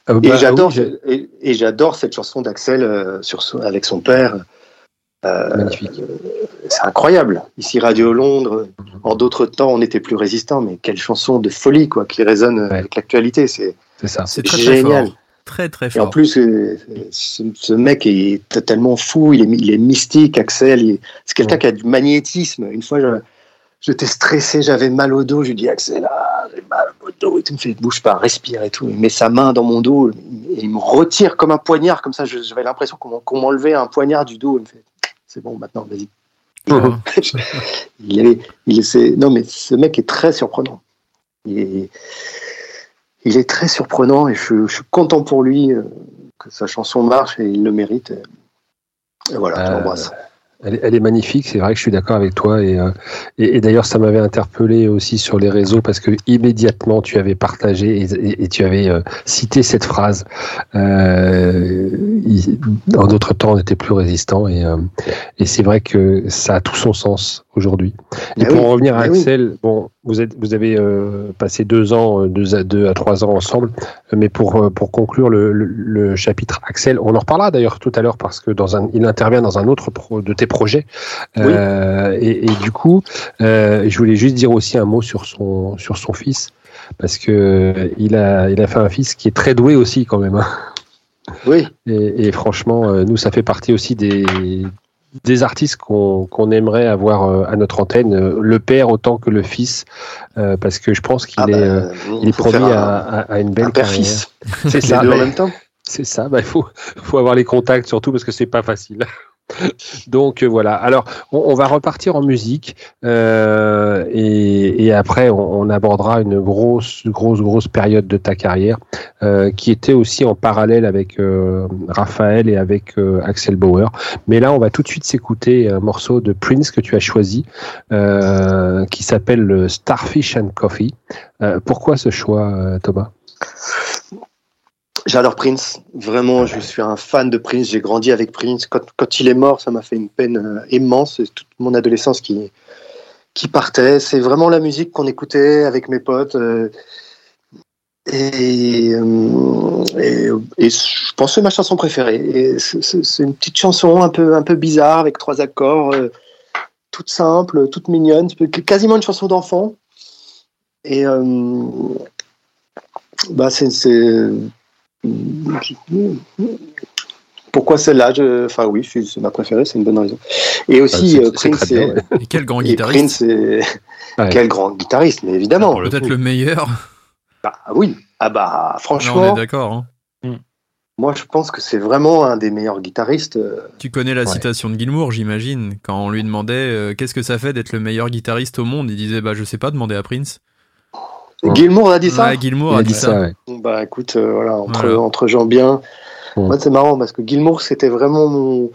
Euh, Et bah, j'adore, oui, j'ai- et, et j'adore cette chanson d'Axel euh, sur son- avec son père. Euh, C'est incroyable. Ici Radio Londres. En d'autres temps, on était plus résistant, mais quelle chanson de folie quoi, qui résonne avec l'actualité. C'est c'est ça. C'est très, très génial. fort. Très, très Et en plus, euh, ce, ce mec est totalement fou. Il est, il est mystique, Axel. il- C'est quelqu'un qui a du magnétisme. Une fois, je- j'étais stressé, j'avais mal au dos. Je lui dis Axel, ah, j'ai mal au dos. Et tout, il me fait bouge pas, respire et tout. Il met sa main dans mon dos et il me retire comme un poignard. Comme ça, j'avais l'impression qu'on m'en- qu'on m'enlevait un poignard du dos. Il me fait c'est bon, maintenant, vas-y. il est, il est, non, mais ce mec est très surprenant. Il est, il est très surprenant et je, je suis content pour lui euh, que sa chanson marche et il le mérite. Et, et voilà, je Euh, l'embrasse. Elle, est- magnifique, c'est vrai que je suis d'accord avec toi. Et, euh, et, et d'ailleurs, ça m'avait interpellé aussi sur les réseaux parce que immédiatement, tu avais partagé et, tu avais euh, cité cette phrase. Euh, en d'autres temps, on était plus résistant. Euh, et c'est vrai que ça a tout son sens aujourd'hui. Et Mais pour oui, en revenir à oui. Axel, bon, vous, êtes, vous avez euh, passé deux ans, euh, deux à, deux à trois ans ensemble. Mais pour, euh, pour conclure le, le- le chapitre Axel, on en reparlera d'ailleurs tout à l'heure parce que dans un, il intervient dans un autre pro- de tes projets. Euh, et, et du coup, euh, je voulais juste dire aussi un mot sur son, sur son fils parce que il a, il a fait un fils qui est très doué aussi quand même. hein. Oui. Et, et franchement, nous, ça fait partie aussi des, des artistes qu'on qu'on aimerait avoir euh, à notre antenne, euh, le père autant que le fils, euh, parce que je pense qu'il Ah est, bah, il est promis à, un- à- à une belle un père-fils. carrière. C'est ça. deux en bah, même temps. C'est ça. bah, Il faut, faut avoir les contacts surtout parce que c'est pas facile. Donc euh, voilà. Alors on, va repartir en musique euh, et, après on, abordera une grosse, grosse, grosse période de ta carrière euh, qui était aussi en parallèle avec Raphaël et avec Axel Bauer. Mais là, on va tout de suite s'écouter un morceau de Prince que tu as choisi qui s'appelle le Starfish and Coffee. Pourquoi ce choix, Thomas? J'adore Prince. Vraiment, je suis un fan de Prince. J'ai grandi avec Prince. Quand, il est mort, ça m'a fait une peine euh, immense. C'est toute mon adolescence qui, qui partait. C'est vraiment la musique qu'on écoutait avec mes potes. euh, et, euh, et, je pense que c'est ma chanson préférée. C'est- une petite chanson un peu, un peu bizarre avec trois accords, toute simple, toute mignonne, quasiment une chanson d'enfant. Et bah c'est- pourquoi celle-là Je- Enfin oui, c'est ma préférée, c'est une bonne raison. Et aussi c'est- euh, Prince, c'est- Et quel grand et guitariste. Prince, c'est Ouais. quel grand guitariste, mais évidemment. Peut-être le meilleur. Bah oui. Ah bah Là, on franchement, est d'accord. hein. moi je pense que c'est vraiment un des meilleurs guitaristes. euh, Tu connais la Ouais. citation de Gilmour, j'imagine. Quand on lui demandait euh, qu'est-ce que ça fait d'être le meilleur guitariste au monde, il disait bah je sais pas, demander à Prince. Gilmour a dit ça. Ouais, Gilmour Il a a dit dit ça. ça, ouais. Bah écoute, euh, voilà, entre, Voilà. entre gens bien. Ouais. Moi, c'est marrant parce que Gilmour, c'était vraiment mon,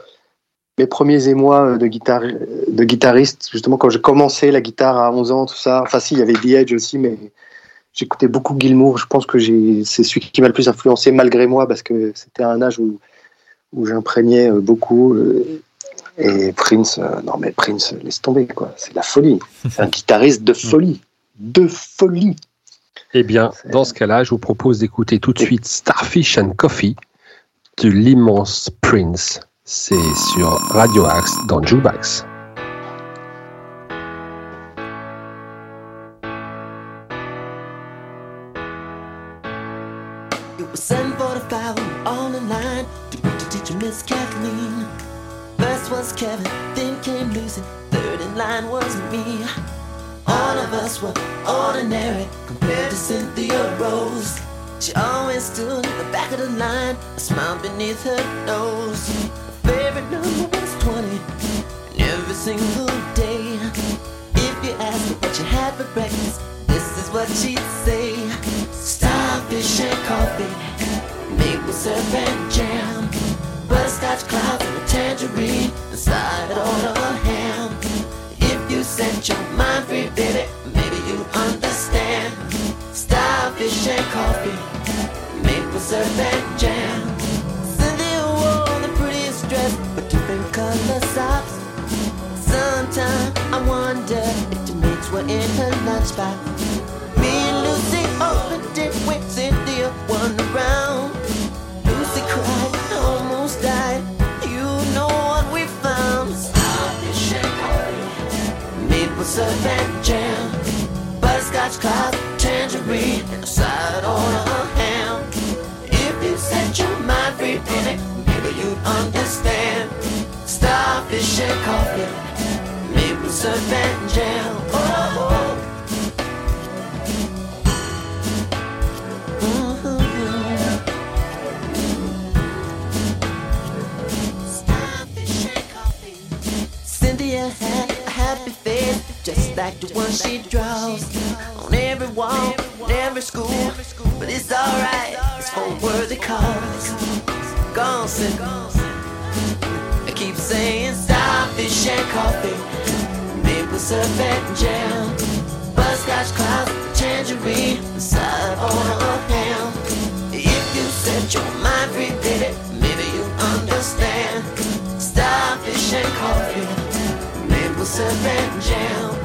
mes premiers émois euh, de, guitare, de guitariste. Justement, quand j'ai commencé la guitare à 11 ans, tout ça. Enfin, si, il y avait The Edge aussi, mais j'écoutais beaucoup Gilmour. Je pense que j'ai, c'est celui qui m'a le plus influencé malgré moi parce que c'était un âge où, où j'imprégnais euh, beaucoup. Et Prince, euh, non mais Prince, laisse tomber quoi. C'est de la folie. C'est un guitariste de folie. De folie. Eh bien, dans ce cas-là, je vous propose d'écouter tout de suite Starfish and Coffee de l'immense Prince. C'est sur Radio Axe dans Jukebox. It was 745, we were all in line to greet the teacher, Miss Kathleen. First was Kevin, then came Lucy, third in line was me. All of us were ordinary compared to Cynthia Rose. She always stood at the back of the line, a smile beneath her nose. Her favorite number was 20, and every single day. If you asked her what she had for breakfast, this is what she'd say. Starfish and coffee, maple syrup and jam, butterscotch clouds and a tangerine, and side on a ham. If you set your mind free, baby, Starfish and coffee, maple syrup and jam. Cynthia wore the prettiest dress, but different color socks. Sometimes I wonder if the mates were in her lunchbox. Me and Lucy opened it when Cynthia won the round. Lucy cried, almost died. You know what we found? Starfish and coffee, maple syrup and jam, butterscotch cloud, tangerine, and a side on a ham. If you set your mind free, baby, maybe you'd understand. Starfish and coffee, maple syrup and jam. Oh. Cynthia just like the one she draws on every wall, every school. But it's alright, it's for worthy cause. Cynthia. I keep saying starfish and coffee, maple syrup and jam, butterscotch clouds, tangerine, side on a ham. If you set your mind coffee, maple syrup and jam.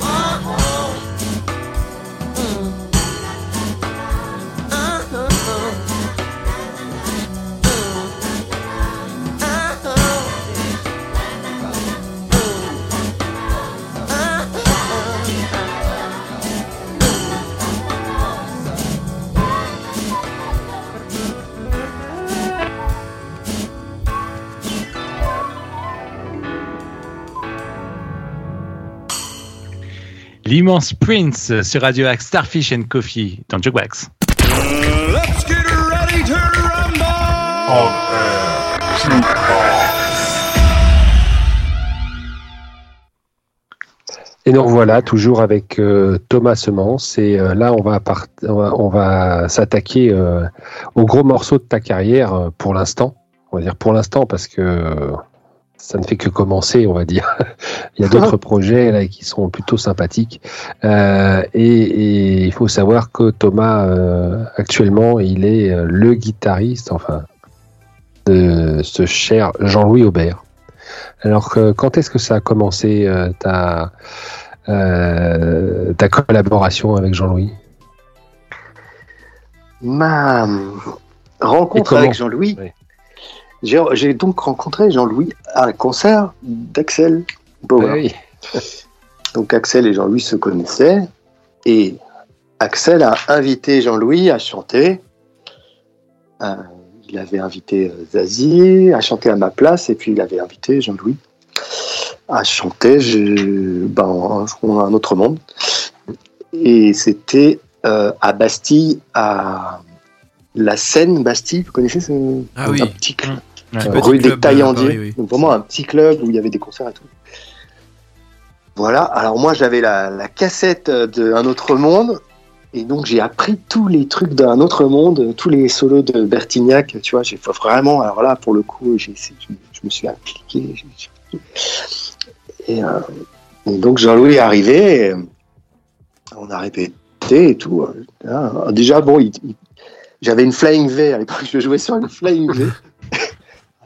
L'immense Prince sur Radio Axe, Starfish and Coffee dans Jukebox. Let's get ready to rumble! Et nous revoilà toujours avec euh, Thomas Semence. Et euh, là, on va, part- on va, on va s'attaquer euh, au gros morceau de ta carrière euh, pour l'instant. On va dire pour l'instant parce que euh, ça ne fait que commencer, on va dire. Il y a d'autres projets là qui sont plutôt sympathiques. Euh, et, et il faut savoir que Thomas, euh, actuellement, il est euh, le guitariste, enfin, de ce cher Jean-Louis Aubert. Alors, que- quand est-ce que ça a commencé euh, ta, euh, ta collaboration avec Jean-Louis? Ma euh, rencontre avec Jean-Louis, j'ai donc rencontré Jean-Louis à un concert d'Axel Bauer. Donc Axel et Jean-Louis se connaissaient et Axel a invité Jean-Louis à chanter. Euh, il avait invité euh, Zazie à chanter à ma place et puis il avait invité Jean-Louis à chanter je, ben, un, un autre monde. Et c'était euh, à Bastille, à la Seine Bastille, vous connaissez ce Ah oui. un petit club, Ouais. euh, Petit rue des euh, Taillandiers, oui. donc vraiment un petit club où il y avait des concerts et tout. Voilà, alors moi j'avais la, la cassette d'un autre monde, et donc j'ai appris tous les trucs d'un autre monde, tous les solos de Bertignac, tu vois, j'ai vraiment, alors là pour le coup, essayé- je, je me suis Et, euh, et donc Jean-Louis est arrivé, et, euh, on a répété et tout. hein. Déjà, bon, il- il- j'avais une Flying V à l'époque, je jouais sur une Flying V.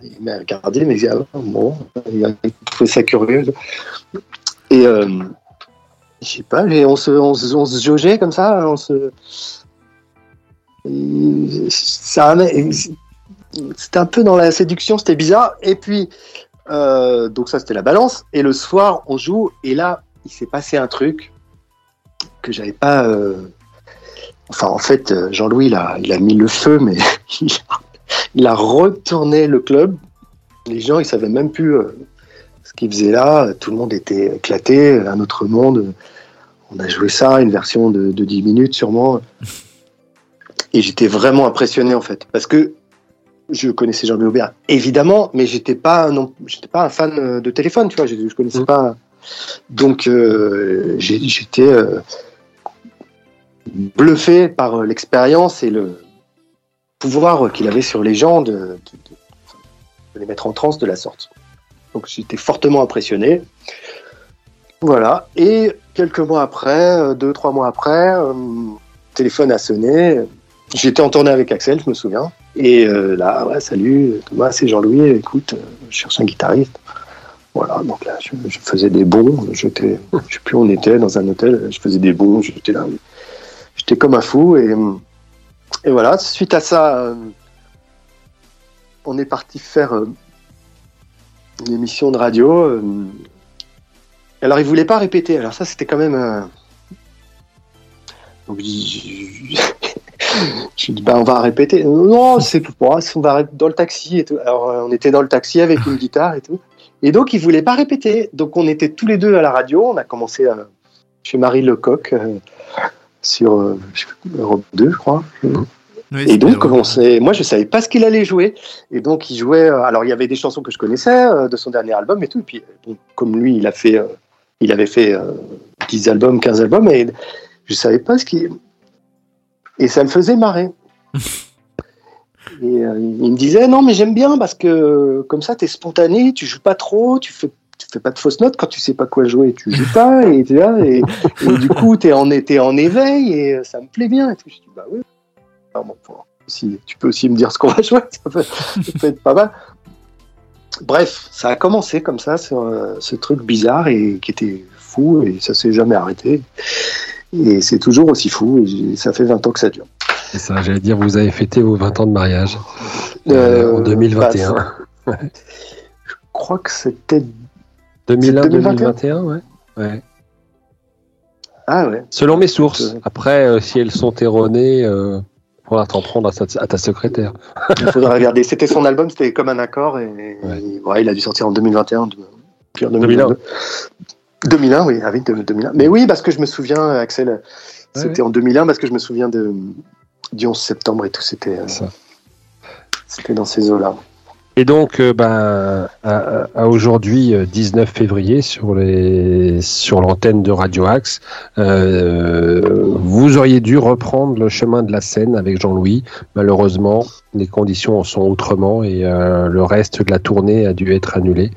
Il m'a regardé, mais il a dit, ah, bon, il a trouvé ça curieux. Et euh, je sais pas, on se, on, se, jaugeait comme ça, on se. c'était un peu dans la séduction, c'était bizarre. Et puis, euh, donc ça c'était la balance. Et le soir, on joue, et là, il s'est passé un truc que j'avais pas. euh, Enfin, en fait, euh, Jean-Louis, il a, il a mis le feu, mais il a, il a retourné le club. Les gens, ils savaient même plus euh, ce qu'ils faisaient là. Tout le monde était éclaté, un autre monde. On a joué ça, une version de, de 10 minutes sûrement. Et j'étais vraiment impressionné en fait, parce que je connaissais Jean-Louis Aubert évidemment, mais j'étais pas non, j'étais pas un fan euh, de téléphone, tu vois, je, je connaissais pas. Donc euh, j'étais euh, bluffé par euh, l'expérience et le pouvoir qu'il avait sur les gens de, les mettre en transe de la sorte. Donc j'étais fortement impressionné. Voilà. Et quelques mois après, euh, deux, trois mois après, euh, téléphone a sonné. J'étais en tournée avec Axel, je me souviens. Et euh, là, ouais, salut, Thomas, c'est Jean-Louis. Écoute, euh, je cherche un guitariste. Voilà, donc là, je, je faisais des bons. J'étais, je sais plus où on était, dans un hôtel. Je faisais des bons. J'étais là. J'étais comme un fou. Et, et voilà, suite à ça, euh, on est parti faire euh, une émission de radio. euh, alors, il voulait pas répéter. Alors, ça, c'était quand même. Donc, je dis, bah, on va répéter. Non, c'est pour on va dans le taxi et. Alors, on était dans le taxi avec une guitare et tout. Et donc, il voulait pas répéter. Donc, on était tous les deux à la radio. On a commencé chez Marie Lecoq sur euh, Europe 2, je crois. et donc, on moi, je savais pas ce qu'il allait jouer. Et donc, il jouait. euh, alors, il y avait des chansons que je connaissais euh, de son dernier album et tout. Et puis, bon, comme lui, il a fait, euh, il avait fait euh, 10 albums, 15 albums, et je savais pas ce qui. Et ça me faisait marrer. et euh, il me disait non, mais j'aime bien parce que euh, comme ça, tu es spontané, tu joues pas trop, tu fais. Fais pas de fausses notes quand tu sais pas quoi jouer, tu joues pas et, tu vois, et, et du coup t'es en, t'es en éveil et euh, ça me plaît bien. Et tout. Je dis bah oui, alors bon, faut- si, tu peux aussi me dire ce qu'on va jouer, ça peut, ça peut être pas mal. Bref, ça a commencé comme ça, sur, euh, ce truc bizarre et qui était fou et ça s'est jamais arrêté. Et c'est toujours aussi fou et ça fait 20 ans que ça dure. C'est ça, j'allais dire, vous avez fêté vos 20 ans de mariage euh, Euh, en 2021. bah, Je crois que c'était. 2001, 2021? 2021, ouais. ouais. Ah ouais. Selon mes sources. Après, euh, si elles sont erronées, euh, faudra t'en prendre à, sa- à ta secrétaire. Il faudra regarder. C'était son album, c'était comme un accord et, et, ouais, il a dû sortir en 2021. de- puis en 2022. 2001, oui, ah oui, de- 2001. Mais oui, parce que je me souviens, Axel, c'était en 2001 parce que je me souviens de, du 11 septembre et tout, c'était euh, c'était dans ces eaux-là. Et donc, euh, ben, à, aujourd'hui, euh, 19 février, sur les sur l'antenne de Radio Axe, euh, vous auriez dû reprendre le chemin de la scène avec Jean-Louis. Malheureusement, les conditions en sont autrement et euh, le reste de la tournée a dû être annulé.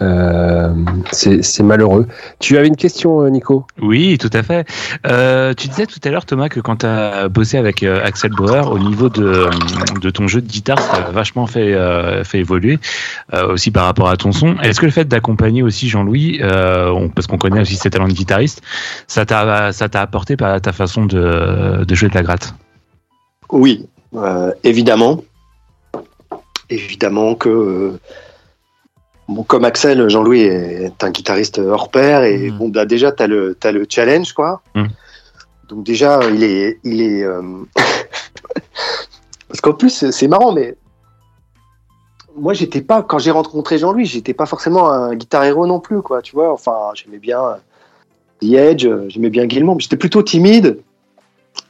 Euh, C'est malheureux. Tu avais une question, euh, Nico? Oui, tout à fait. Euh, tu disais tout à l'heure, Thomas, que quand tu as bossé avec euh, Axel Bauer, au niveau de, de ton jeu de guitare, ça a vachement fait, euh, fait évoluer, euh, aussi par rapport à ton son. Est-ce que le fait d'accompagner aussi Jean-Louis, euh, on- parce qu'on connaît aussi ses talents de guitariste, ça t'a ça t'a apporté par ta façon de, de jouer de la gratte? Oui, euh, évidemment. Évidemment que, euh, bon, comme Axel, Jean-Louis est un guitariste hors pair et bon, bah, déjà, tu as, le t'as le challenge, quoi. Mhm. Donc, déjà, il est. Il est euh, Parce qu'en plus, c'est marrant, mais. Moi, j'étais pas, quand j'ai rencontré Jean-Louis, j'étais pas forcément un guitar héros non plus, quoi, tu vois. Enfin, j'aimais bien euh, The Edge, euh, j'aimais bien Gilmour, mais j'étais plutôt timide.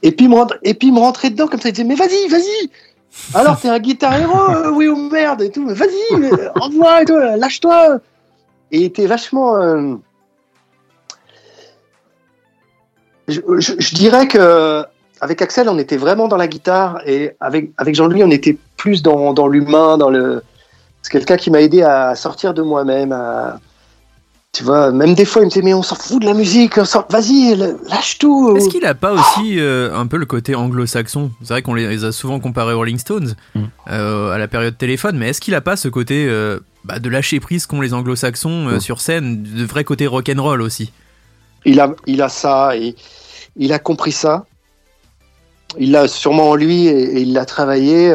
Et puis, il me et puis me rentrait dedans comme ça, il disait Mais vas-y, vas-y Alors, t'es un guitar héros, euh, oui ou merde et tout, mais vas-y, envoie et tout, lâche-toi Et il était vachement. euh, Je, je- je dirais que avec Axel, on était vraiment dans la guitare et avec, avec Jean-Louis, on était plus dans, dans l'humain, dans le. C'est quelqu'un qui m'a aidé à sortir de moi-même, à. Tu vois, même des fois, il me disait, mais on s'en fout de la musique, on s'en- vas-y, lâche tout. Est-ce qu'il a pas aussi euh, un peu le côté anglo-saxon? C'est vrai qu'on les a souvent comparés aux Rolling Stones euh, à la période téléphone, mais est-ce qu'il a pas ce côté euh, bah, de lâcher prise qu'ont les anglo-saxons euh, sur scène, de vrai côté rock'n'roll aussi? Il a, il a ça et il a compris ça. Il l'a sûrement en lui et, et il l'a travaillé.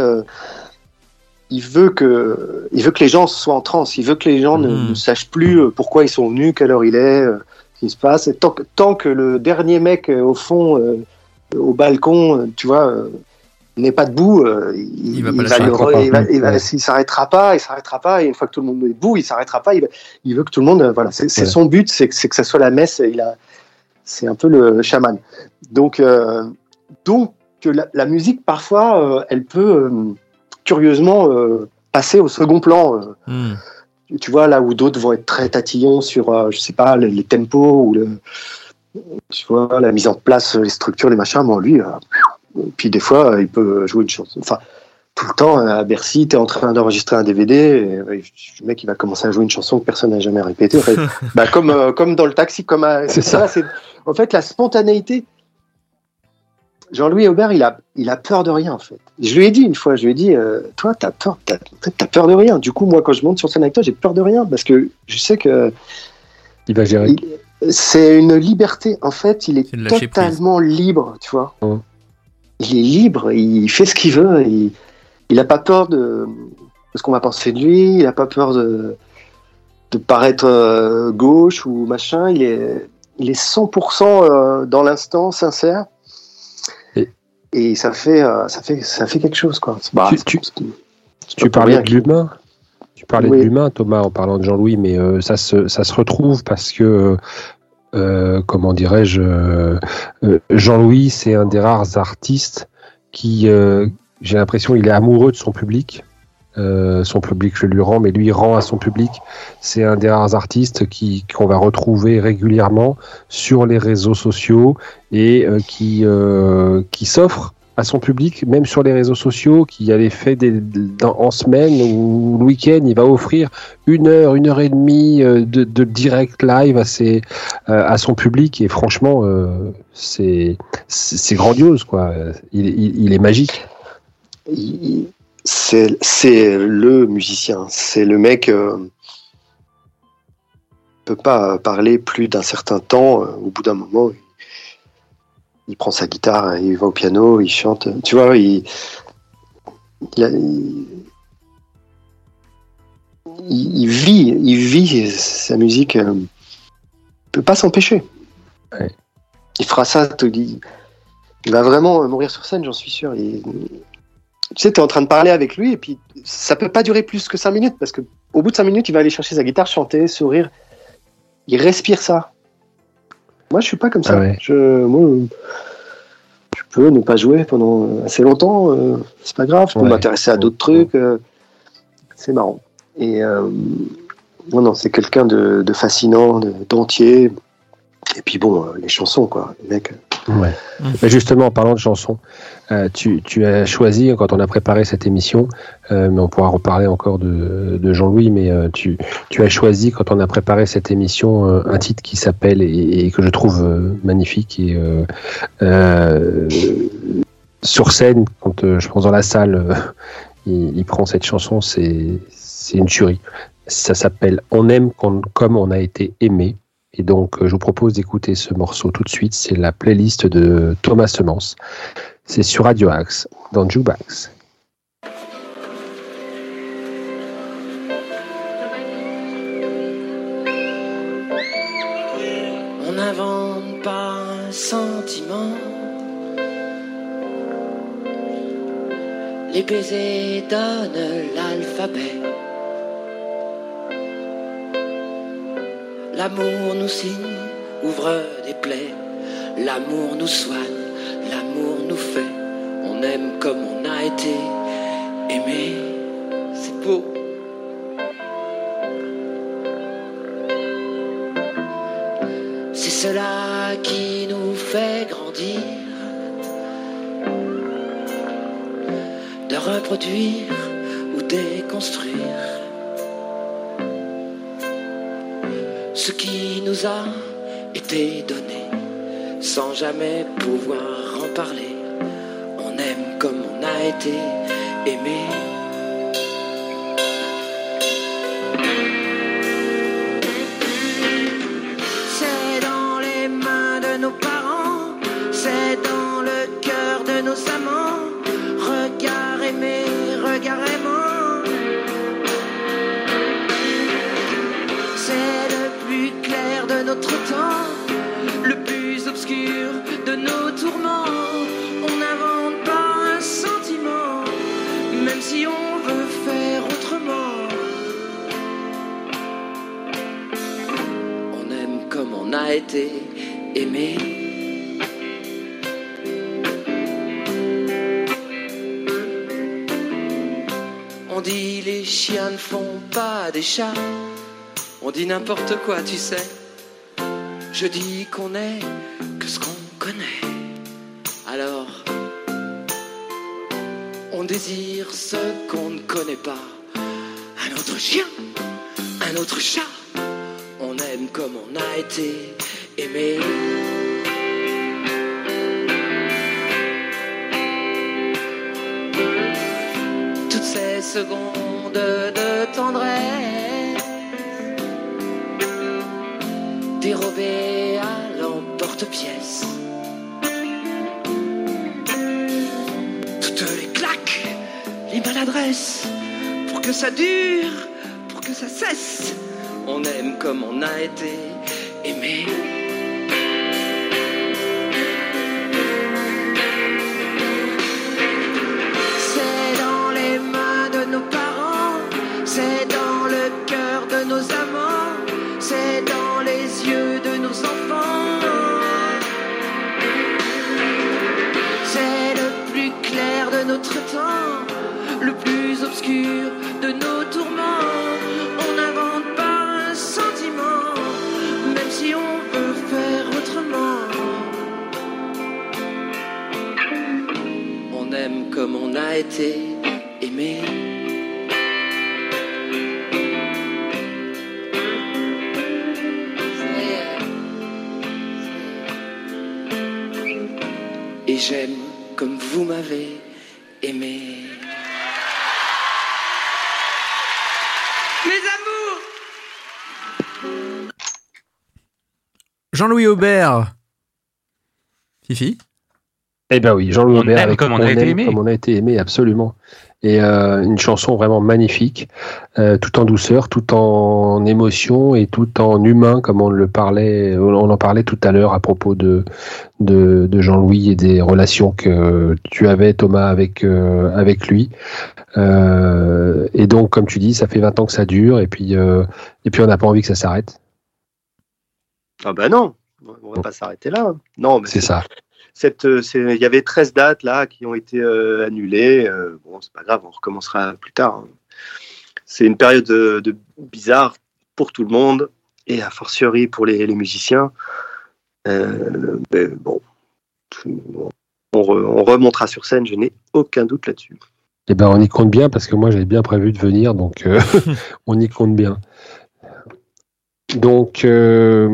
Il veut que, il veut que les gens soient en transe. Il veut que les gens ne, ne sachent plus euh, pourquoi ils sont venus, quelle heure il est, euh, ce qui se passe. Et tant, que, tant que le dernier mec euh, au fond, euh, au balcon, tu vois, euh, n'est pas debout, euh, il, Il va pas il s'arrêtera pas, il s'arrêtera pas. Et une fois que tout le monde est debout, il s'arrêtera pas. Il, va- il veut que tout le monde, voilà, c'est Ouais. son but, c'est que, c'est que ça soit la messe. Il a, c'est un peu le chaman. Donc, donc que la, la musique parfois, elle peut curieusement euh, passer au second plan. euh. Hmm. Tu vois là où d'autres vont être très tatillons sur, euh, je sais pas, les, les tempos ou le, tu vois, la mise en place, les structures, les machins. Bon, lui, puis des fois, il peut jouer une chanson. Enfin, tout le temps à Bercy, t'es en train d'enregistrer un DVD, et, le mec il va commencer à jouer une chanson que personne n'a jamais répétée. En fait. bah, comme, euh, comme dans le taxi, comme à- C'est ça. c'est- en fait, la spontanéité. Jean-Louis Aubert, il a, il a peur de rien en fait. Je lui ai dit une fois, je lui ai dit, euh, toi, t'as peur, t'as, en fait, t'as peur de rien. Du coup, moi, quand je monte sur scène avec toi, j'ai peur de rien parce que je sais que Il va gérer. c'est une liberté. En fait, il est, totalement libre, tu vois. Il est libre, il fait ce qu'il veut. Il, il a pas peur de, de ce qu'on va penser de lui. Il a pas peur de, de paraître euh, gauche ou machin. Il est, il est 100% euh, dans l'instant, sincère. Et, ça fait, euh, ça fait, ça fait quelque chose, quoi. Bah, Tu- parlais de l'humain. Tu parlais Oui. de l'humain, Thomas, en parlant de Jean-Louis, mais euh, ça, se, ça se retrouve parce que, euh, comment dirais-je, euh, Jean-Louis, c'est un des rares artistes qui, j'ai l'impression, il est amoureux de son public. Euh, son public, je lui rends, mais lui rend à son public. C'est un des rares artistes qui qu'on va retrouver régulièrement sur les réseaux sociaux et euh, qui euh, qui s'offre à son public, même sur les réseaux sociaux, qui a les faits en semaine ou le week-end, il va offrir une heure, une heure et demie de, direct live à, ses, à son public. Et franchement, c'est grandiose, quoi. Il, il, est magique. C'est le musicien, c'est le mec euh, peut pas parler plus d'un certain temps. euh, au bout d'un moment, il, il prend sa guitare, il va au piano, il chante. Tu vois, il, il, a- il- il- il vit, il vit sa musique. euh, peut pas s'empêcher. Il fera ça. tout- Il, il va vraiment mourir sur scène, j'en suis sûr. Il- tu sais, tu es en train de parler avec lui et puis ça peut pas durer plus que 5 minutes parce que au bout de 5 minutes, il va aller chercher sa guitare, chanter, sourire. Il respire ça. Moi, je suis pas comme ça. Ah ouais. je, moi, je peux ne pas jouer pendant assez longtemps. euh, c'est pas grave. Je peux Ouais. m'intéresser à d'autres trucs. euh. C'est marrant. Et euh, non, non, c'est quelqu'un de, de fascinant, de- d'entier. Et puis bon, euh, les chansons, quoi. Les mecs. Ouais. Mais justement, en parlant de chansons, euh, tu, tu as choisi, quand on a préparé cette émission, euh, mais on pourra reparler encore de, de Jean-Louis, mais euh, tu, tu as choisi, quand on a préparé cette émission, un titre qui s'appelle, et, et que je trouve magnifique, et euh, euh, sur scène, quand je pense dans la salle, il, il prend cette chanson, c'est une tuerie. Ça s'appelle On aime comme on a été aimé. Et donc, euh, je vous propose d'écouter ce morceau tout de suite. C'est la playlist de Thomas Semence. C'est sur Radio Axe, dans Jukebox. On n'invente pas un sentiment. Les baisers donnent l'alphabet. L'amour nous signe, ouvre des plaies. L'amour nous soigne, l'amour nous fait. On aime comme on a été aimé. C'est beau. C'est cela qui nous fait grandir, de reproduire ou déconstruire ce qui nous a été donné sans jamais pouvoir en parler. On aime comme on a été aimé. Des chats. On dit n'importe quoi, tu sais. Je dis qu'on est que ce qu'on connaît. Alors, on désire ce qu'on ne connaît pas. Un autre chien, un autre chat. On aime comme on a été aimé. Toutes ces secondes de tendresse dérobées à l'emporte-pièce. Toutes les claques, les maladresses, pour que ça dure, pour que ça cesse. On aime comme on a été aimé. Mes amours Jean-Louis Aubert. Fifi? Eh ben oui, Jean-Louis On Aubert avec comme on a été aimé. Comme on a été aimé, absolument. Et euh, une chanson vraiment magnifique, euh, tout en douceur, tout en émotion et tout en humain, comme on le parlait, on en parlait tout à l'heure à propos de de, de Jean-Louis et des relations que tu avais Thomas avec euh, avec lui. Euh, et donc, comme tu dis, ça fait 20 ans que ça dure, et puis euh, et puis on n'a pas envie que ça s'arrête. Ah bah non, on va pas s'arrêter là. Non, mais C'est ça. Cette, euh, c'est- il y avait 13 dates là qui ont été euh, annulées. Euh, bon, c'est pas grave, on recommencera plus tard. hein. c'est une période de, de bizarre pour tout le monde et a fortiori pour les, les musiciens. Euh, mais bon, on, re- on remontera sur scène, je n'ai aucun doute là-dessus. Eh ben, on y compte bien parce que moi j'avais bien prévu de venir, donc euh, on y compte bien. Donc, euh,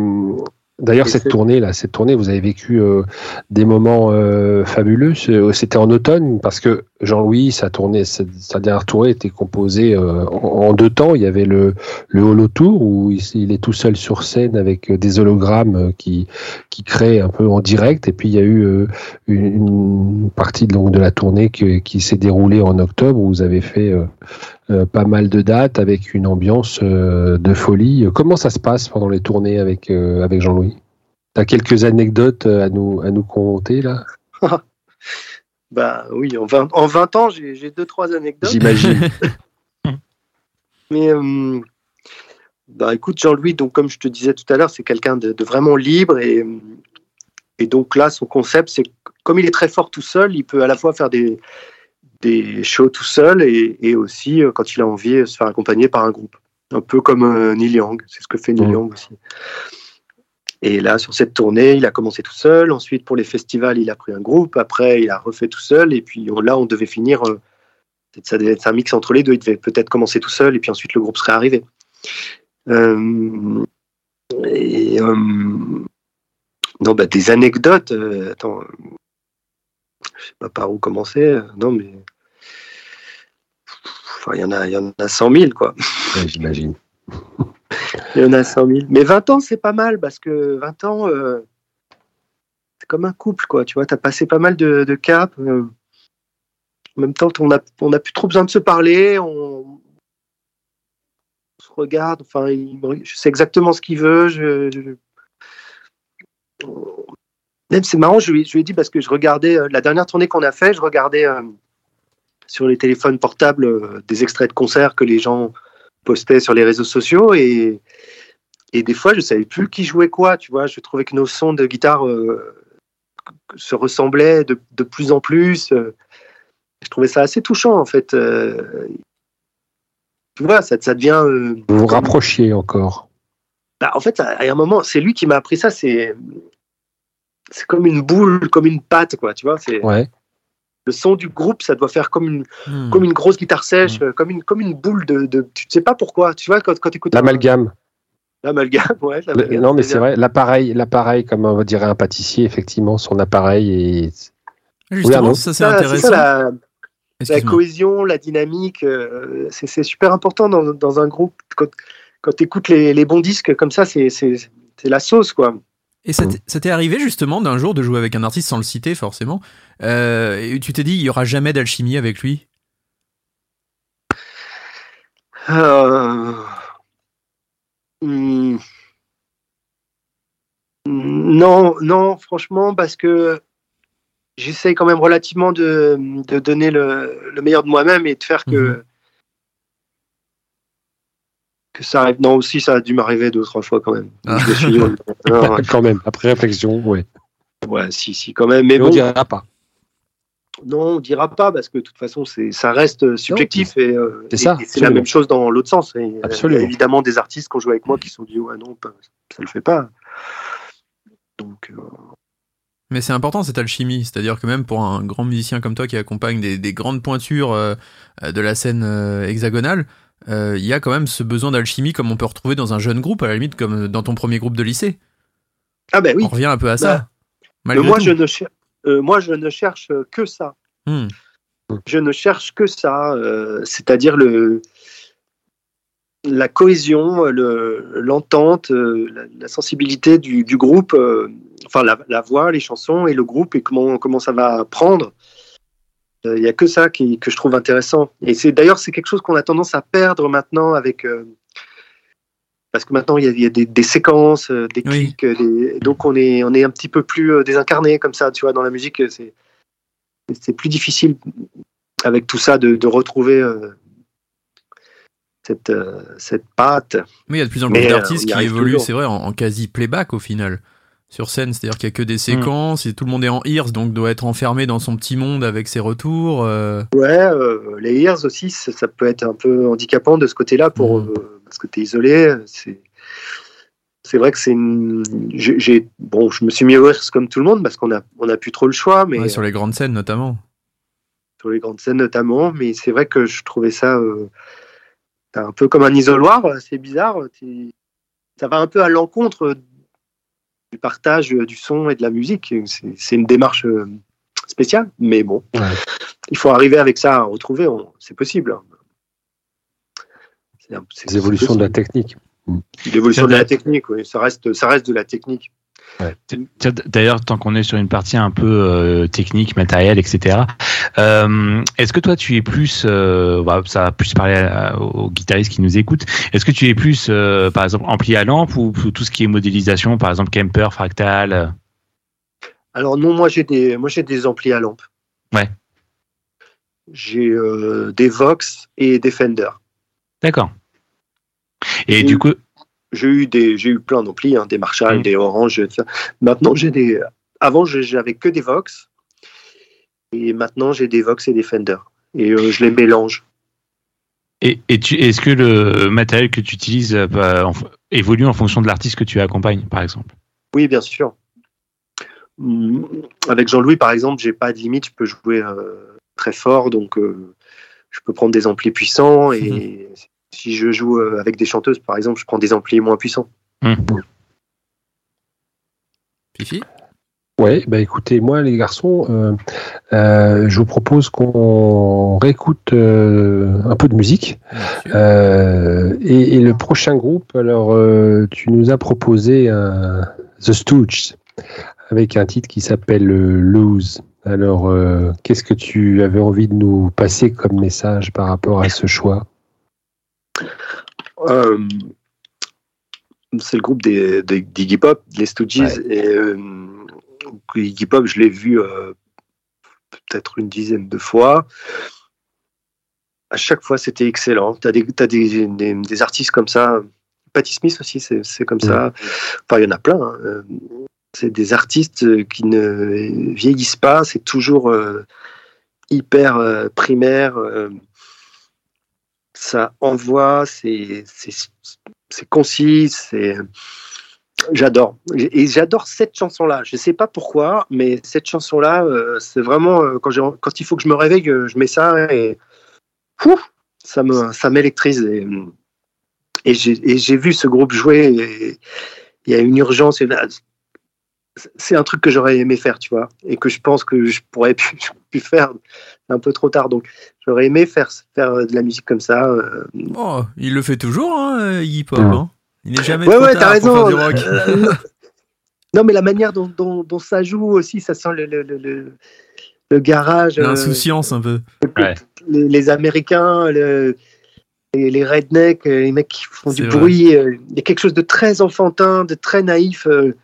d'ailleurs, Et cette tournée là, cette tournée, vous avez vécu euh, des moments euh, fabuleux. C'était en automne parce que Jean-Louis, sa tournée, sa, sa dernière tournée était composée euh, en, en deux temps. Il y avait le, le holo tour où il, il est tout seul sur scène avec des hologrammes qui qui créent un peu en direct. Et puis il y a eu euh, une, une partie donc de la tournée qui, qui s'est déroulée en octobre où vous avez fait pas mal de dates avec une ambiance euh, de folie. Comment ça se passe pendant les tournées avec euh, avec Jean-Louis? T'as quelques anecdotes euh, à nous à nous conter là? Bah oui, en 20, en 20 ans, j'ai deux, trois anecdotes. J'imagine. Mais euh, bah écoute, Jean-Louis, donc comme je te disais tout à l'heure, c'est quelqu'un de, de vraiment libre et, et donc là, son concept, c'est comme il est très fort tout seul, il peut à la fois faire des, des shows tout seul et, et aussi, euh, quand il a envie, euh, se faire accompagner par un groupe. Un peu comme euh, Neil Young, c'est ce que fait Neil. Young aussi. Et là, sur cette tournée, il a commencé tout seul. Ensuite, pour les festivals, il a pris un groupe. Après, il a refait tout seul. Et puis on- là, on devait finir. euh, ça devait être un mix entre les deux. Il devait peut-être commencer tout seul et puis ensuite le groupe serait arrivé. Euh, et euh, non, bah, des anecdotes. euh, attends, je sais pas par où commencer. Non, mais enfin, il y en a, il y en a 100 000 quoi. Ouais, J'imagine. Il y en a 100 000. Mais 20 ans, c'est pas mal parce que 20 ans, euh, c'est comme un couple, quoi. Tu vois, tu as passé pas mal de, de caps. euh. en même temps, on n'a on a plus trop besoin de se parler. On, on se regarde. Enfin, il je sais exactement ce qu'il veut. Je, je- Même c'est marrant, je lui, je lui ai dit parce que je regardais euh, la dernière tournée qu'on a fait, je regardais sur les téléphones portables euh, des extraits de concerts que les gens postaient sur les réseaux sociaux et, et des fois je savais plus qui jouait quoi, tu vois. Je trouvais que nos sons de guitare euh, se ressemblaient de, de plus en plus. euh. Je trouvais ça assez touchant en fait. euh. Tu vois, ça, ça devient. euh, Vous vous rapprochiez encore. bah, en fait, à un moment, c'est lui qui m'a appris ça. C'est c'est comme une boule, comme une pâte, quoi. Tu vois, c'est Ouais. Le son du groupe, ça doit faire comme une Hmm. comme une grosse guitare sèche, euh, comme une comme une boule de, de tu sais pas pourquoi. Tu vois quand quand écoutes L'amalgame. l'amalgame, ouais. Le- Non, mais c'est vrai. L'appareil, l'appareil, comme on dirait un pâtissier, effectivement, son appareil est. Justement, ça c'est Ça, c'est intéressant. ça, la, cohésion, la dynamique, euh, c'est c'est super important dans, dans un groupe. Quand, quand tu écoutes les, les bons disques comme ça, c'est c'est- c'est la sauce, quoi. Et ça t'est- ça t'est arrivé justement d'un jour de jouer avec un artiste sans le citer forcément. Euh, et tu t'es dit il y aura jamais d'alchimie avec lui? Euh, hmm. Non, non, franchement, parce que j'essaye quand même relativement de, de donner le, le meilleur de moi-même et de faire que, que ça arrive. Non, aussi, ça a dû m'arriver deux, trois fois quand même. Ah. Je me suis dit, ouais, non, ouais, quand même, après réflexion, ouais. ouais, si, si, quand même. Mais Mais on bon, dira pas. non, on dira pas parce que de toute façon, c'est, ça reste subjectif et, euh, C'est ça, et c'est la même chose dans l'autre sens. Et, euh, Absolument. il y a évidemment des artistes qui ont joué avec moi qui se sont dit ouais non, ça le fait pas. Donc euh, Mais c'est important cette alchimie, c'est-à-dire que même pour un grand musicien comme toi qui accompagne des, des grandes pointures euh, euh, de la scène euh, hexagonale, euh, il y a quand même ce besoin d'alchimie comme on peut retrouver dans un jeune groupe, à la limite comme dans ton premier groupe de lycée. ah ben oui. On revient un peu à ça. Bah, moi, tout. je ne cher- euh, moi, je ne cherche que ça. Hmm. Je ne cherche que ça, euh, c'est-à-dire le la cohésion, le- l'entente, euh, la, la sensibilité du, du groupe, euh, enfin la, la voix, les chansons et le groupe et comment comment ça va prendre. Il n'y a que ça qui, que je trouve intéressant. Et c'est d'ailleurs c'est quelque chose qu'on a tendance à perdre maintenant avec euh, parce que maintenant il y a, il y a des, des séquences, euh, des clics, euh, des- donc on est on est un petit peu plus euh, désincarné comme ça, tu vois, dans la musique, euh, c'est c'est plus difficile avec tout ça de, de retrouver euh, cette euh, cette patte. Mais il y a de plus en plus euh, d'artistes qui évoluent, c'est vrai, en, en quasi playback au final. Sur scène, c'est-à-dire qu'il y a que des séquences et tout le monde est en ears, donc doit être enfermé dans son petit monde avec ses retours. euh. Ouais, euh, les ears aussi, ça, ça peut être un peu handicapant de ce côté-là pour Mhm. euh, parce que tu es isolé. C'est c'est vrai que c'est une. j'ai- bon, je me suis mis aux ears comme tout le monde parce qu'on a on a plus trop le choix, mais Ouais, sur les grandes scènes notamment. sur les grandes scènes notamment. Mais c'est vrai que je trouvais ça euh, un peu comme un isoloir. C'est bizarre. Ça va un peu à l'encontre du partage euh, du son et de la musique. C'est une démarche euh, spéciale, mais bon, il faut arriver avec ça à retrouver. on- C'est possible. C'est évolutions de la technique. L'évolution de la technique, oui, ça reste, ça reste de la technique. D'ailleurs, tant qu'on est sur une partie un peu euh, technique, matérielle, etc. euh, Est-ce que toi, tu es plus, euh, bah, ça va plus parler à- aux guitaristes qui nous écoutent. Est-ce que tu es plus, euh, par exemple, ampli à lampe ou tout ce qui est modélisation, par exemple Kemper, Fractal Alors non, moi j'ai des, moi j'ai des amplis à lampe. Ouais. J'ai des Vox et des Fender. D'accord. Et du coup, j'ai eu des, j'ai eu plein d'amplis, hein, des Marshall, Mhm. des Orange. tout ça. Maintenant j'ai des, avant j'avais que des Vox et maintenant j'ai des Vox et des Fender et euh, je les mélange. et, est-ce que le matériel que tu utilises euh, bah, en- évolue en fonction de l'artiste que tu accompagnes, par exemple? Oui, bien sûr. Hum, Avec Jean-Louis, par exemple, j'ai pas de limite, je peux jouer euh, très fort, donc euh, je peux prendre des amplis puissants et si je joue euh, avec des chanteuses, par exemple, je prends des amplis moins puissants. Fifi? Ouais, bah écoutez, moi les garçons, euh, euh, je vous propose qu'on réécoute euh, un peu de musique. Euh, et, et le prochain groupe, alors euh, tu nous as proposé un- The Stooges avec un titre qui s'appelle euh, Lose. Alors, euh, qu'est-ce que tu avais envie de nous passer comme message par rapport à ce choix? C'est le groupe des, des, d'Iggy Pop, les Stooges. Et euh, Iggy Pop, je l'ai vu euh, peut-être une dizaine de fois. À chaque fois, c'était excellent. Tu as, des, t'as des, artistes comme ça. Patti Smith aussi, c'est, c'est comme ça. Enfin, il y en a plein. hein. Euh, C'est des artistes euh, qui ne vieillissent pas. C'est toujours euh, hyper euh, primaire. Euh, ça envoie, c'est concis, c'est j'adore et j'adore cette chanson là. Je sais pas pourquoi, mais cette chanson là, c'est vraiment euh, quand il faut que je me réveille, euh, je mets ça et ça me ça m'électrise et, et j'ai vu ce groupe jouer. Il y a une urgence. C'est un truc que j'aurais aimé faire, tu vois, et que je pense que je pourrais plus, plus faire un peu trop tard. Donc, j'aurais aimé faire, faire de la musique comme ça. euh, Oh, il le fait toujours, hein, Iggy Pop. hein. Il n'est jamais Ouais, trop ouais, tard t'as pour raison. faire du rock. Euh, non, mais la manière dont, dont, dont ça joue aussi, ça sent le, le, le, le- le garage. euh, L'insouciance un peu. les, les Américains, le- les, les rednecks, euh, les mecs qui font du vrai. bruit. euh, Il y a quelque chose de très enfantin, de très naïf. euh.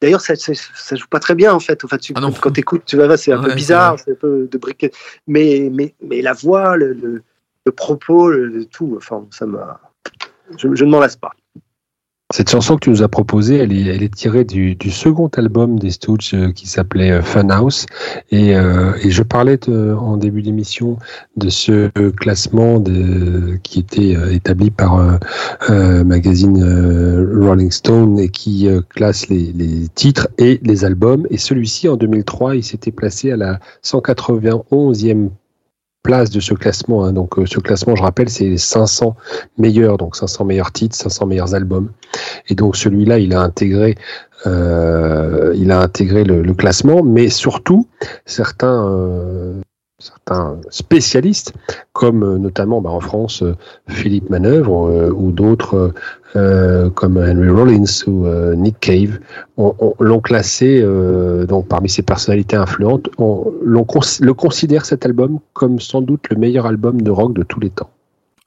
D'ailleurs, ça, ça, ça joue pas très bien en fait. Enfin, tu, quand tu écoutes, tu vas, c'est un Ouais, peu bizarre, c'est un peu de briquet. Mais, mais, mais la voix, le, le, le propos, le tout, enfin, ça m'a. Je, je ne m'en lasse pas. Cette chanson que tu nous as proposée, elle est, elle est tirée du, du second album des Stooges euh, qui s'appelait euh, Funhouse. Et, euh, et je parlais en début d'émission de ce classement de, qui était euh, établi par euh, magazine Rolling Stone et qui classe les, les titres et les albums. Et celui-ci, en 2003, il s'était placé à la 191e place de ce classement. hein. Donc euh, ce classement, je rappelle, c'est les 500 meilleurs, donc 500 meilleurs titres, 500 meilleurs albums. Et donc celui-là, il a intégré, euh, il a intégré le, classement, mais surtout certains. euh, certains spécialistes, comme euh, notamment bah, en France euh, Philippe Manœuvre euh, ou d'autres euh, comme Henry Rollins ou euh, Nick Cave, on- on- l'ont classé euh, donc parmi ces personnalités influentes, on, cons- le considère cet album comme sans doute le meilleur album de rock de tous les temps.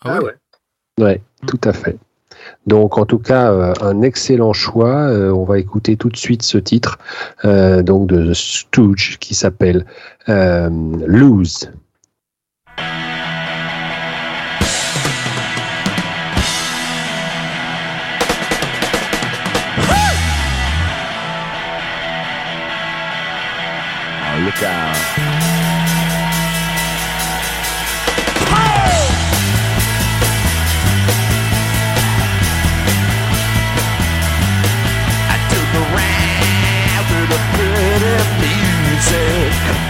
Ah ouais. Ouais, tout à fait. Donc en tout cas, euh, un excellent choix. Euh, on va écouter tout de suite ce titre euh, donc de The Stooge qui s'appelle Lose. Ah, music.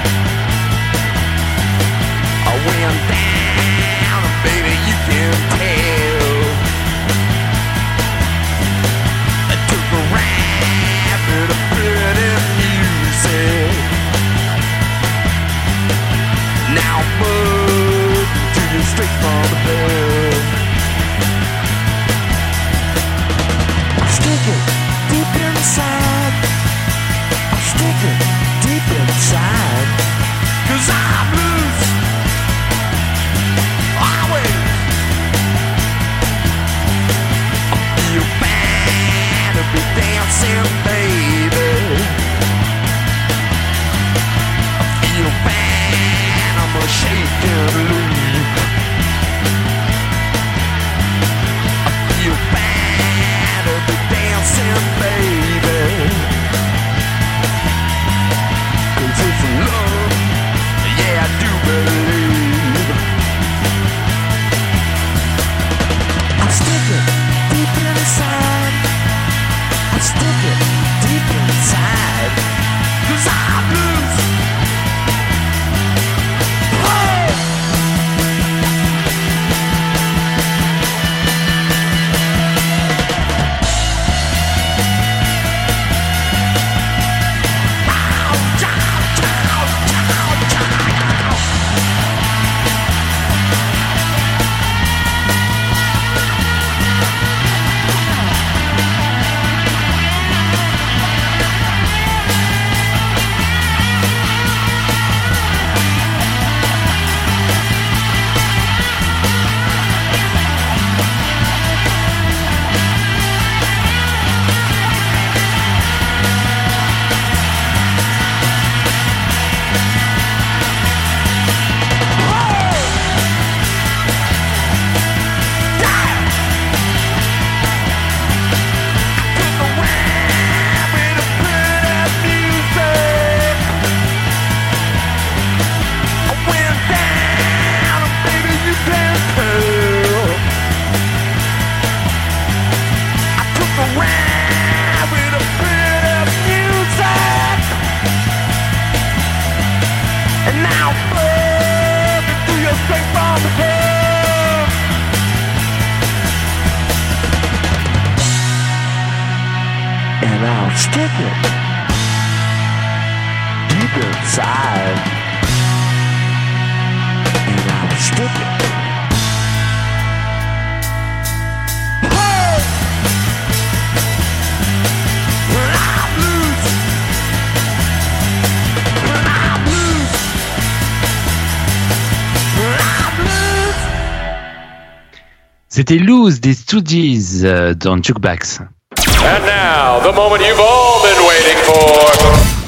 C'était Loose des Stooges euh, dans Jukebox. And now, the moment you've all been waiting for.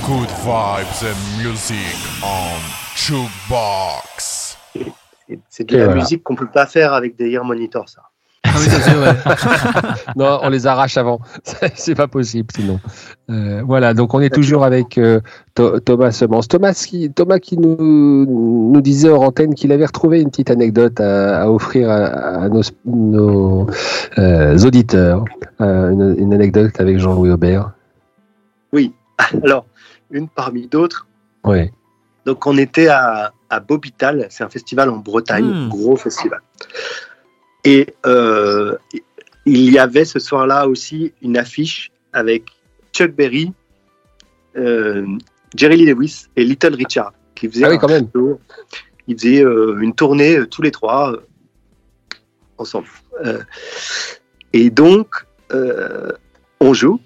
Good vibes and music on Jukebox. C'est de la voilà. musique qu'on peut pas faire avec des ear monitors, ça. Ah oui, ça c'est vrai. non, on les arrache avant. C'est pas possible sinon. Euh, voilà, donc on est toujours avec euh, Tho- Thomas Semence. Thomas qui, Thomas qui nous, nous disait hors antenne qu'il avait retrouvé une petite anecdote à, à offrir à, à nos, nos, euh, auditeurs. Euh, une, une anecdote avec Jean-Louis Aubert. Oui. Alors, une parmi d'autres. Oui. Donc, on était à, à Bobital, c'est un festival en Bretagne, Hmm. gros festival. Et euh, il y avait ce soir-là aussi une affiche avec Chuck Berry, euh, Jerry Lee Lewis et Little Richard qui faisaient Ah oui, un quand même. show. Ils faisaient euh, une tournée tous les trois ensemble. Et donc, on joue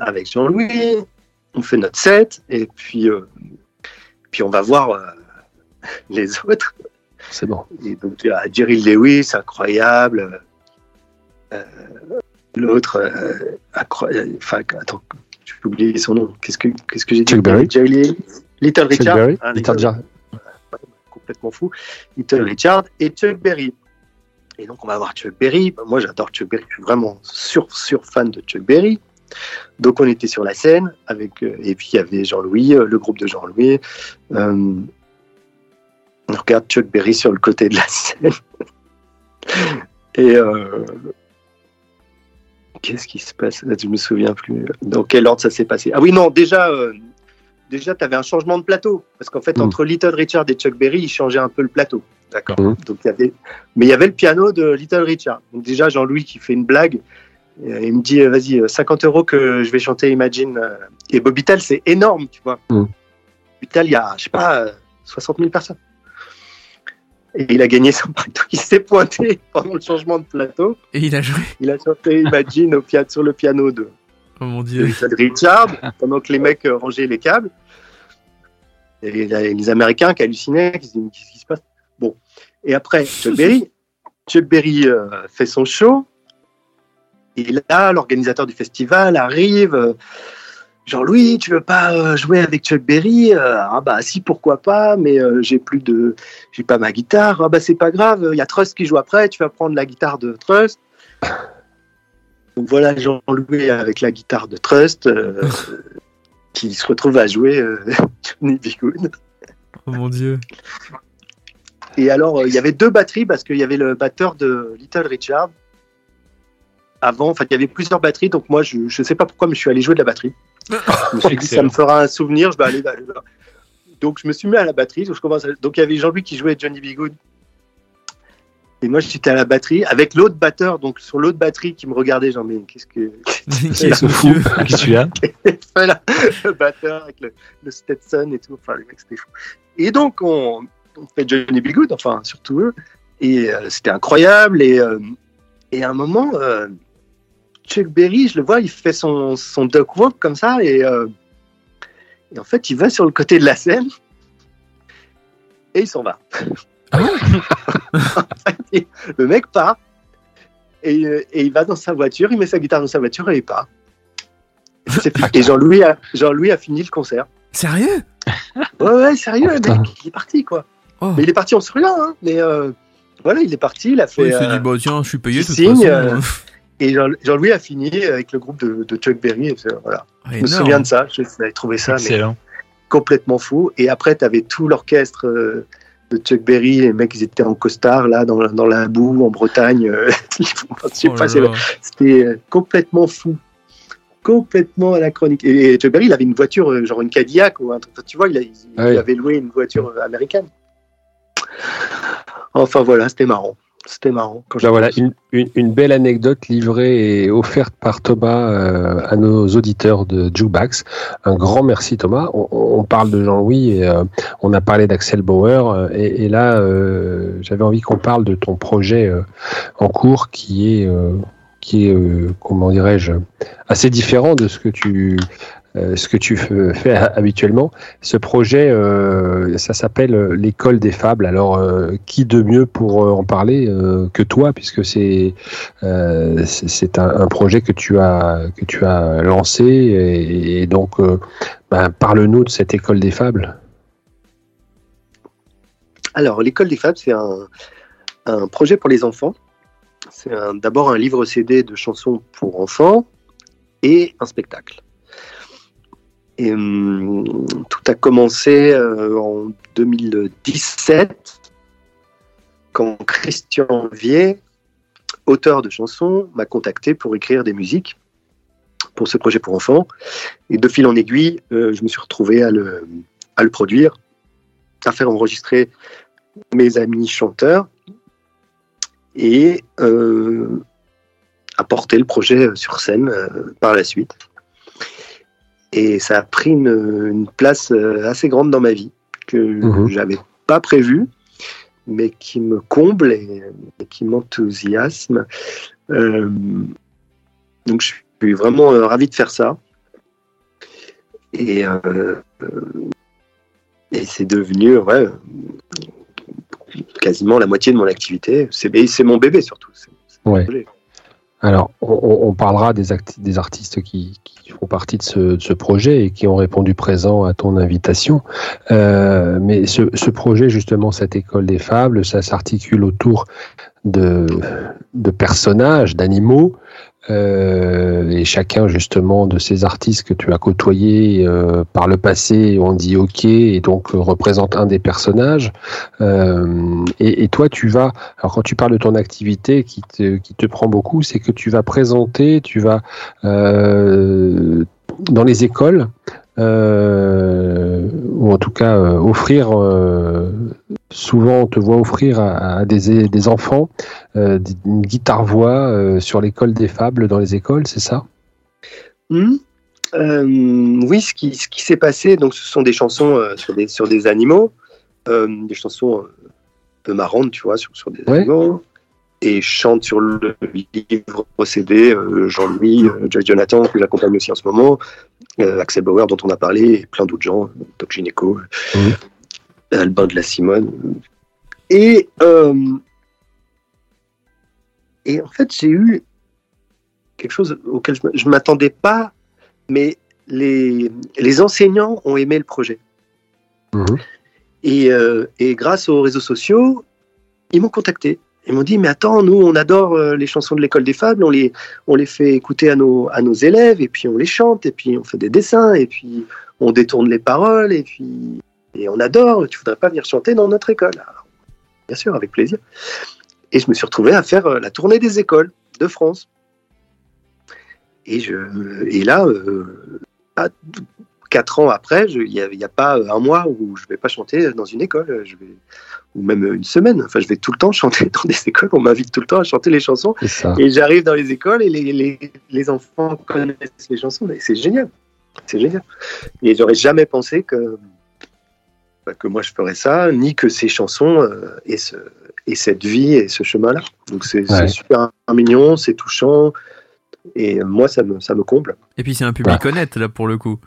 avec Jean-Louis, on fait notre set et puis, puis on va voir les autres. C'est bon. Et donc, a Jerry Lewis, incroyable. Euh, L'autre, euh, incroyable. Enfin, attends, j'ai oublié son nom. Qu'est-ce que, qu'est-ce que j'ai dit Chuck Berry. Jerry Lewis. Little Richard. Berry. hein, Little Richard. complètement fou. Little Richard et Chuck Berry. Et donc, on va voir Chuck Berry. Moi, j'adore Chuck Berry. Je suis vraiment sur, sur fan de Chuck Berry. Donc on était sur la scène avec euh, et puis il y avait Jean-Louis, euh, le groupe de Jean-Louis. Euh, regarde Chuck Berry sur le côté de la scène. et euh, qu'est-ce qui se passe? Là, Je me souviens plus. Dans quel ordre ça s'est passé? Ah oui, non, déjà, euh, déjà, tu avais un changement de plateau parce qu'en fait, Mm. entre Little Richard et Chuck Berry, ils changeaient un peu le plateau. D'accord. Mm. Donc il y avait, mais il y avait le piano de Little Richard. Donc déjà, Jean-Louis qui fait une blague. euh, Il me dit, vas-y, euh, 50 euros que je vais chanter Imagine. Et Bobital, c'est énorme, tu vois. Mm. Bobital, il y a, je sais pas, euh, 60 000 personnes. Et il a gagné son. Donc il s'est pointé pendant le changement de plateau. Et il a joué. Il a chanté Imagine au pia- sur le piano de, Oh mon de dieu. Little Richard pendant que les mecs euh, rangeaient les câbles. Et les, les Américains qui hallucinaient, qui se disaient, Mais qu'est-ce qui se passe? Bon. Et après, Chuck Berry, Chuck Berry euh, fait son show. Et là, l'organisateur du festival arrive. euh, Jean-Louis, tu veux pas euh, jouer avec Chuck Berry Euh, Ah bah si, pourquoi pas, mais euh, j'ai plus de, j'ai pas ma guitare. Ah bah c'est pas grave, il y a Trust qui joue après, tu vas prendre la guitare de Trust. Donc voilà Jean-Louis avec la guitare de Trust euh, qui se retrouve à jouer euh, Johnny. Oh mon dieu. Et alors euh, il y avait deux batteries parce qu'il y avait le batteur de Little Richard. Avant, enfin, il y avait plusieurs batteries, donc moi, je ne sais pas pourquoi, mais je suis allé jouer de la batterie. Je me suis dit, ça me fera un souvenir, je vais aller là. là. Donc, je me suis mis à la batterie. Donc, je commence à- donc il y avait Jean-Louis qui jouait Johnny B. Good. Et moi, j'étais à la batterie avec l'autre batteur, donc sur l'autre batterie qui me regardait, genre, mais qu'est-ce que. Qui est ce fou? Qui tu as? Voilà, le batteur avec le, le Stetson et tout. Enfin, le mec, c'était fou. Et donc, on, on fait Johnny B. Good, enfin, surtout eux. Et euh, c'était incroyable. Et, euh, et à un moment, euh, Chuck Berry, je le vois, il fait son, son duck walk comme ça. Et, euh, et en fait, il va sur le côté de la scène. Et il s'en va. le mec part. Et, euh, et il va dans sa voiture, il met sa guitare dans sa voiture et il part. Et Jean-Louis a, fini le concert. Sérieux? Ouais, ouais, sérieux, le Putain. mec, il est parti, quoi. Oh. Mais il est parti en souriant, hein. Mais euh, voilà, il est parti, il a fait. Ouais, il s'est euh, dit, bah tiens, je suis payé de toute signe, façon. Et Jean- Jean-Louis a fini avec le groupe de, de Chuck Berry. Voilà. Je me souviens de ça, j'avais trouvé ça mais complètement fou. Et après, tu avais tout l'orchestre euh, de Chuck Berry, les mecs, ils étaient en costard, là, dans, dans la boue, en Bretagne. euh, Oh c'était euh, complètement fou. Complètement anachronique. Et, et Chuck Berry, il avait une voiture, genre une Cadillac ou un truc. Tu vois, il, a- il- oui. il avait loué une voiture américaine. Enfin voilà, c'était marrant. C'était marrant. Quand Là, voilà, une, une, une belle anecdote livrée et offerte par Thomas euh, à nos auditeurs de Jukebox. Un grand merci Thomas. On, on parle de Jean-Louis et euh, on a parlé d'Axel Bauer euh, et, et là euh, j'avais envie qu'on parle de ton projet en cours qui est qui est euh, comment dirais-je assez différent de ce que tu euh, ce que tu fais habituellement. Ce projet, euh, ça s'appelle euh, l'école des fables. Alors, qui de mieux pour en parler que toi, puisque c'est c'est un, projet que tu as que tu as lancé et, donc ben, parle-nous de cette école des fables. Alors, l'école des fables, c'est un, un projet pour les enfants. C'est d'abord un livre CD de chansons pour enfants et un spectacle. Hum, tout a commencé euh, en 2017 quand Christian Vier, auteur de chansons, m'a contacté pour écrire des musiques pour ce projet pour enfants. Et de fil en aiguille, euh, je me suis retrouvé à le, produire, à faire enregistrer mes amis chanteurs et euh, à porter le projet sur scène par la suite. Et ça a pris une, une place euh, assez grande dans ma vie que Mhm. j'avais pas prévue, mais qui me comble et, et qui m'enthousiasme. Euh, donc je suis vraiment euh, ravi de faire ça. Et, euh, et c'est devenu ouais, quasiment la moitié de mon activité. C'est et c'est mon bébé surtout. Ouais. Alors, on, parlera des, des artistes qui, font partie de ce, de ce projet et qui ont répondu présent à ton invitation. Euh, mais ce, projet, justement, cette école des fables, ça s'articule autour de personnages, d'animaux. Euh, et chacun justement de ces artistes que tu as côtoyés euh, par le passé ont dit ok et donc euh, représente un des personnages. Et, et toi, tu vas, alors quand tu parles de ton activité qui te, qui te prend beaucoup, c'est que tu vas présenter, tu vas dans les écoles. Euh, ou en tout cas euh, offrir euh, souvent on te voit offrir à, à des, des enfants une guitare voix euh, sur l'école des fables dans les écoles c'est ça? Euh, oui, ce qui, ce qui s'est passé, donc ce sont des chansons sur, des, sur des animaux, des chansons un peu marrantes, tu vois, sur, sur des Ouais. animaux. Et chante sur le livre CD, Jean-Louis, Joyce Jonathan, que j'accompagne aussi en ce moment, euh, Axel Bauer, dont on a parlé, et plein d'autres gens, euh, Doc Gineco, Mhm. Albin de la Simone. Et, euh, et en fait, j'ai eu quelque chose auquel je ne m'attendais pas, mais les, les enseignants ont aimé le projet. Et, euh, et grâce aux réseaux sociaux, ils m'ont contacté. Ils m'ont dit, mais attends, nous, on adore euh, les chansons de l'école des fables, on les, on les fait écouter à nos, à nos élèves, et puis on les chante, et puis on fait des dessins, et puis on détourne les paroles, et puis et on adore, tu voudrais pas venir chanter dans notre école Bien sûr, avec plaisir. Et je me suis retrouvé à faire euh, la tournée des écoles de France. Et, je, et là, euh, quatre ans après, il n'y a pas un mois où je ne vais pas chanter dans une école, je vais, ou même une semaine. Enfin, je vais tout le temps chanter dans des écoles. On m'invite tout le temps à chanter les chansons. Et j'arrive dans les écoles et les, les, les enfants connaissent les chansons. Et c'est génial. C'est génial. Et j'aurais jamais pensé que, bah, que moi je ferais ça, ni que ces chansons euh, aient, ce, aient cette vie et ce chemin-là. Donc c'est Ouais. super mignon, c'est touchant. Et moi, ça me, ça me comble. Et puis c'est un public honnête là pour le coup.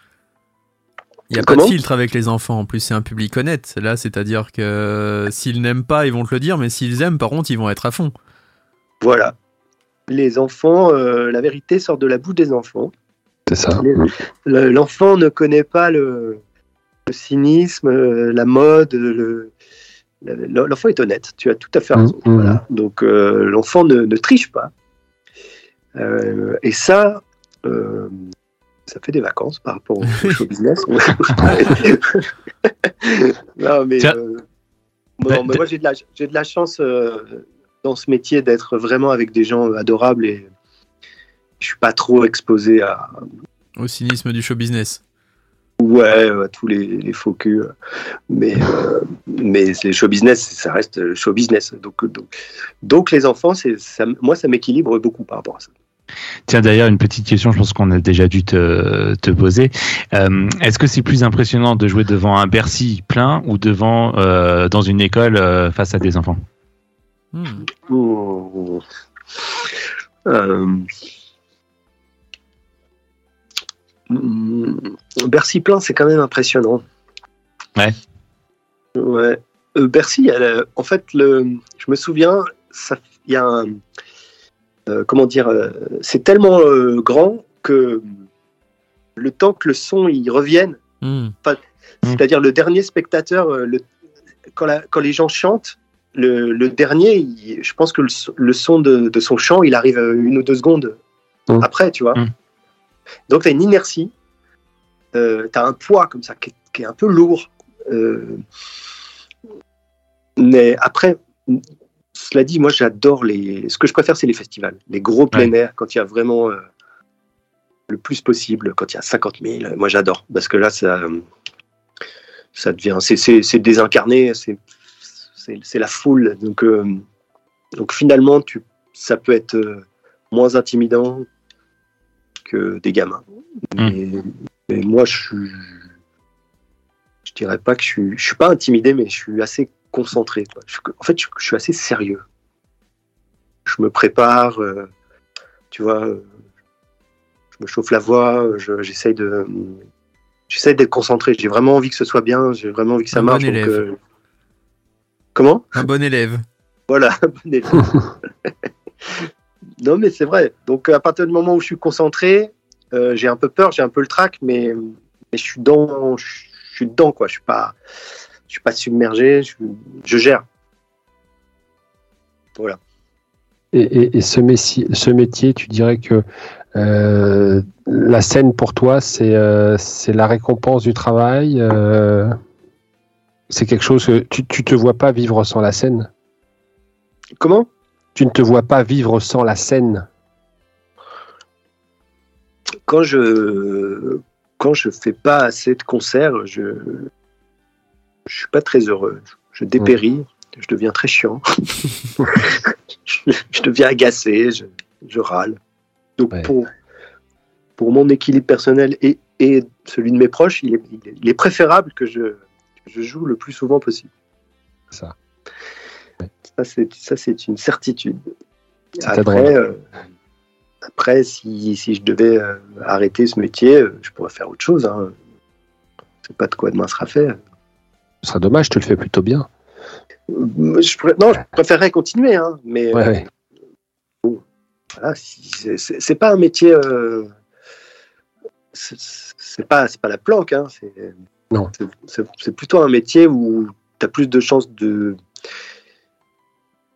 Il n'y a pas de filtre avec les enfants. En plus, c'est un public honnête. Là, c'est-à-dire que s'ils n'aiment pas, ils vont te le dire, mais s'ils aiment, par contre, ils vont être à fond. Voilà. Les enfants, euh, la vérité sort de la bouche des enfants. C'est ça. Le- L'enfant ne connaît pas le, le cynisme, euh, la mode. Le, le- l'enfant est honnête. Tu as tout à fait raison. Mhm. Voilà. Donc euh, l'enfant ne, ne triche pas. Euh, et ça, euh, ça fait des vacances par rapport au, show business. non, mais, euh, non, mais moi j'ai de la, j'ai de la chance euh, dans ce métier d'être vraiment avec des gens adorables et je suis pas trop exposé à, Au cynisme du show business. Ouais, à tous les, les faux culs. euh, Mais, euh, mais c'est show business, ça reste le show business. Donc, donc, donc les enfants, ça, moi, ça m'équilibre beaucoup par rapport à ça. Tiens, d'ailleurs, une petite question, je pense qu'on a déjà dû te, te poser. Euh, Est-ce que c'est plus impressionnant de jouer devant un Bercy plein ou devant euh, dans une école euh, face à des enfants? Oh. Euh, mm, Bercy plein, c'est quand même impressionnant. Ouais. Ouais. Bercy, elle, en fait, le, je me souviens, il y a un. Euh, comment dire euh, C'est tellement euh, grand que le temps que le son y revienne, Hmm. pas- c'est-à-dire le dernier spectateur, euh, le- quand, la- quand les gens chantent, le, le dernier, il- je pense que le, so- le son de, de son chant, il arrive euh, une ou deux secondes après, tu vois. Donc, tu as une inertie, tu as un poids comme ça qui est, qui est un peu lourd. euh, mais après, cela dit, moi j'adore les. Ce que je préfère, c'est les festivals, les gros plein air, quand il y a vraiment euh, le plus possible, quand il y a 50 000. Moi j'adore, parce que là, ça, ça devient. C'est, c'est, c'est désincarné, c'est, la foule. Donc, euh, donc finalement, tu, ça peut être euh, moins intimidant que des gamins. Mais, mais moi, je suis. Je dirais pas que je suis. Je suis pas intimidé, mais je suis assez concentré. quoi. Je- en fait, je, je suis assez sérieux. Je me prépare, euh, tu vois. euh, Je me chauffe la voix, je- j'essaye de. J'essaye d'être concentré. J'ai vraiment envie que ce soit bien. J'ai vraiment envie que ça Un marche. bon donc, élève. euh, Comment? Un bon élève. voilà, bon élève. non, mais c'est vrai. Donc, à partir du moment où je suis concentré, euh, j'ai un peu peur, j'ai un peu le trac, mais, mais je suis dans, je, je suis dedans, quoi. Je suis pas, je suis pas submergé, je, je gère. Voilà. Et, et- et ce, métier, ce métier, tu dirais que euh, la scène pour toi, c'est euh, la récompense du travail. euh, c'est quelque chose que tu, tu te vois pas vivre sans la scène? Comment? Tu ne te vois pas vivre sans la scène? quand je quand je fais pas assez de concerts, je je suis pas très heureux. Je dépéris, je deviens très chiant. je, je deviens agacé, je, je râle. Donc pour pour mon équilibre personnel et, et celui de mes proches, il est, il est- il est préférable que je, que je joue le plus souvent possible. Ça. C'est ça, c'est une certitude. Après, euh, après, si, si je devais euh, arrêter ce métier, euh, je pourrais faire autre chose. Hein. C'est pas de quoi demain sera fait. Ce serait dommage, tu le fais plutôt bien. Euh, Je non, je préférerais continuer, hein, mais Ouais, euh, ouais. bon, voilà, c'est- pas un métier. euh, c'est pas, pas la planque. Hein, c'est Non. plutôt un métier où tu as plus de chances de,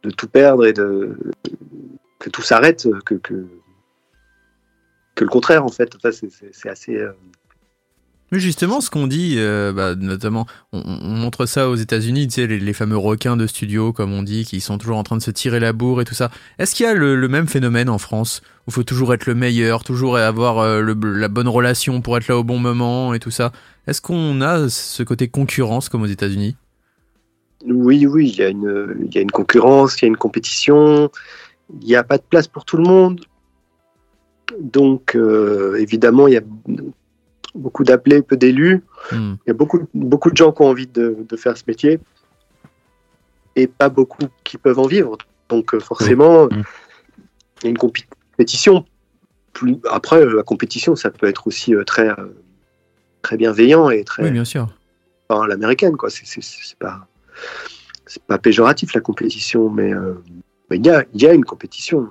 de tout perdre et de, que tout s'arrête que, que, que le contraire, en fait. Enfin, c'est- assez. euh, Mais justement, ce qu'on dit, euh, bah, notamment, on, on montre ça aux États-Unis, tu sais, les, les fameux requins de studio, comme on dit, qui sont toujours en train de se tirer la bourre et tout ça. Est-ce qu'il y a le, même phénomène en France, où il faut toujours être le meilleur, toujours avoir euh, la bonne relation pour être là au bon moment et tout ça? Est-ce qu'on a ce côté concurrence comme aux États-Unis? Oui, oui, il y, a une, il y a une concurrence, il y a une compétition, il n'y a pas de place pour tout le monde. Donc, euh, évidemment, il y a beaucoup d'appelés, peu d'élus. Hmm. Il y a beaucoup, beaucoup de gens qui ont envie de, de faire ce métier et pas beaucoup qui peuvent en vivre. Donc, euh, forcément, il y a une compé- compétition. Plus... Après, euh, la compétition, ça peut être aussi euh, très, très bienveillant et très Oui, bien sûr. enfin, l'américaine, quoi. C'est- C'est c'est pas, c'est pas péjoratif la compétition, mais euh, il y, a, il y a une compétition.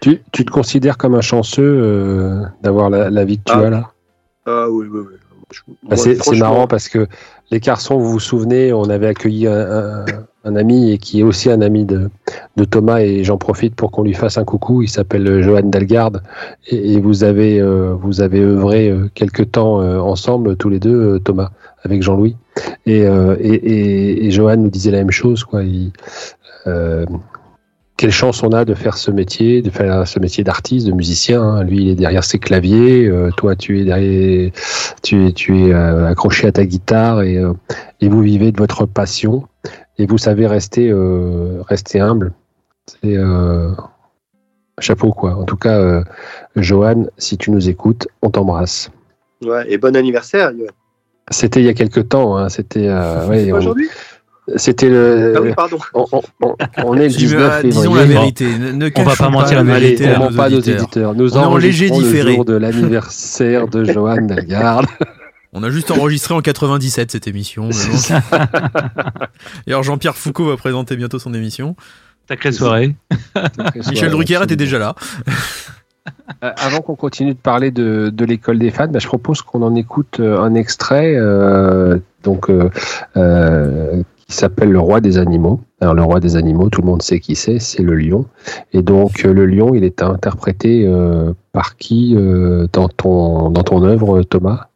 Tu, tu te considères comme un chanceux euh, d'avoir la, la vie que tu Ah. as là? Ah oui, oui, oui. Bah, c'est franchement, marrant parce que les garçons, vous vous souvenez, on avait accueilli un, un- un ami et qui est aussi un ami de, de Thomas et j'en profite pour qu'on lui fasse un coucou. Il s'appelle euh, Johan Dalgarde et, et vous avez euh, vous avez œuvré euh, quelque temps euh, ensemble tous les deux, Thomas, avec Jean-Louis et, euh, et, et, et Johan nous disait la même chose quoi. Il, quelle chance on a de faire ce métier, de faire ce métier d'artiste, de musicien. hein. Lui, il est derrière ses claviers, euh, toi, tu es derrière, tu es, tu es euh, accroché à ta guitare et, euh, et vous vivez de votre passion et vous savez rester, rester humble. C'est chapeau quoi. En tout cas, Johan, si tu nous écoutes, on t'embrasse. ouais, et bon anniversaire. C'était il y a quelque temps. Hein, C'était on- Aujourd'hui? C'était le. Ah oui, pardon. On, on- on- on est le Dis- 19 ah, disons février. la vérité, ne, ne On va pas mentir la la vérité, on à ment nos pas à nos auditeurs. éditeurs. Nous On léger le différé. jour de l'anniversaire de Johan Dalgarde. On a juste enregistré en 97 cette émission. D'ailleurs, Jean-Pierre Foucault va présenter bientôt son émission. Sacrée soirée. Michel Drucker était déjà là. Euh, Avant qu'on continue de parler de, de l'école des fans, bah, je propose qu'on en écoute euh, un extrait euh, donc, euh, euh, qui s'appelle Le Roi des animaux. Alors, le Roi des animaux, tout le monde sait qui c'est, c'est le lion. Et donc, euh, le lion, il est interprété euh, par qui euh, dans, ton, dans ton œuvre, Thomas?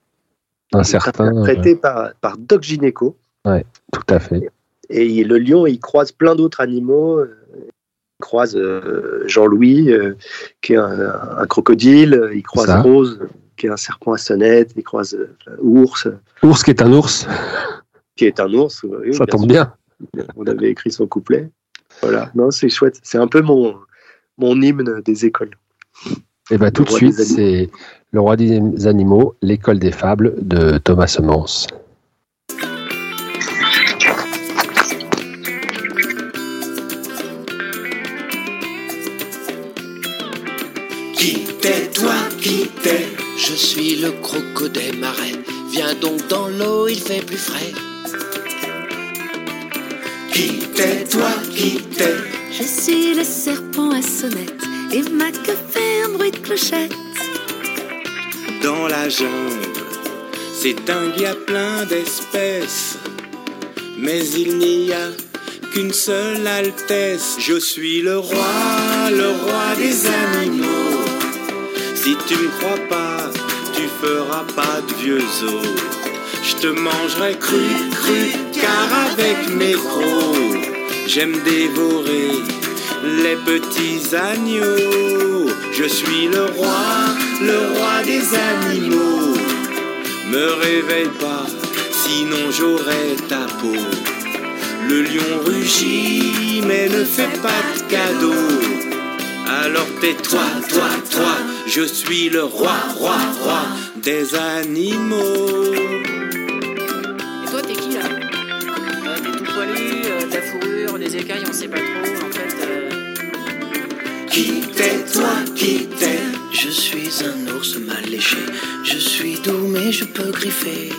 Un certain. Interprété par, par Doc Gineco. ouais, tout à fait. Et le lion, il croise plein d'autres animaux. Il croise Jean-Louis, qui est un, un crocodile. Il croise Ça. Rose, qui est un serpent à sonnette. Il croise Ours, Ours qui est un ours, qui est un ours. oui, ça bien tombe sûr. bien. On avait écrit son couplet. Voilà, non, c'est chouette. C'est un peu mon, mon hymne des écoles. Et bien, tout de suite, c'est Le Roi des animaux, l'école des fables de Thomas Semence. Qui t'es, toi, qui t'es? Je suis le crocodile marais. Viens donc dans l'eau, il fait plus frais. Qui t'es, toi, qui t'es? Je suis le serpent à sonnette et ma queue fait un bruit de clochette. dans la jungle. C'est dingue, y a plein d'espèces, mais il n'y a qu'une seule altesse. Je suis le roi, le roi des animaux. Si tu me crois pas, tu feras pas de vieux os. Je te mangerai cru, cru, car avec mes crocs, j'aime dévorer les petits agneaux. Je suis le roi, le roi des animaux. Me réveille pas, sinon j'aurai ta peau. Le lion rugit, mais ne fait pas de cadeau. Alors tais-toi, toi, toi, je suis le roi, roi, roi des animaux. Des écailles, on sait pas trop. En fait, euh... Qui t'es, toi, qui t'es? Je suis un ours mal léché. Je suis doux, mais je peux griffer.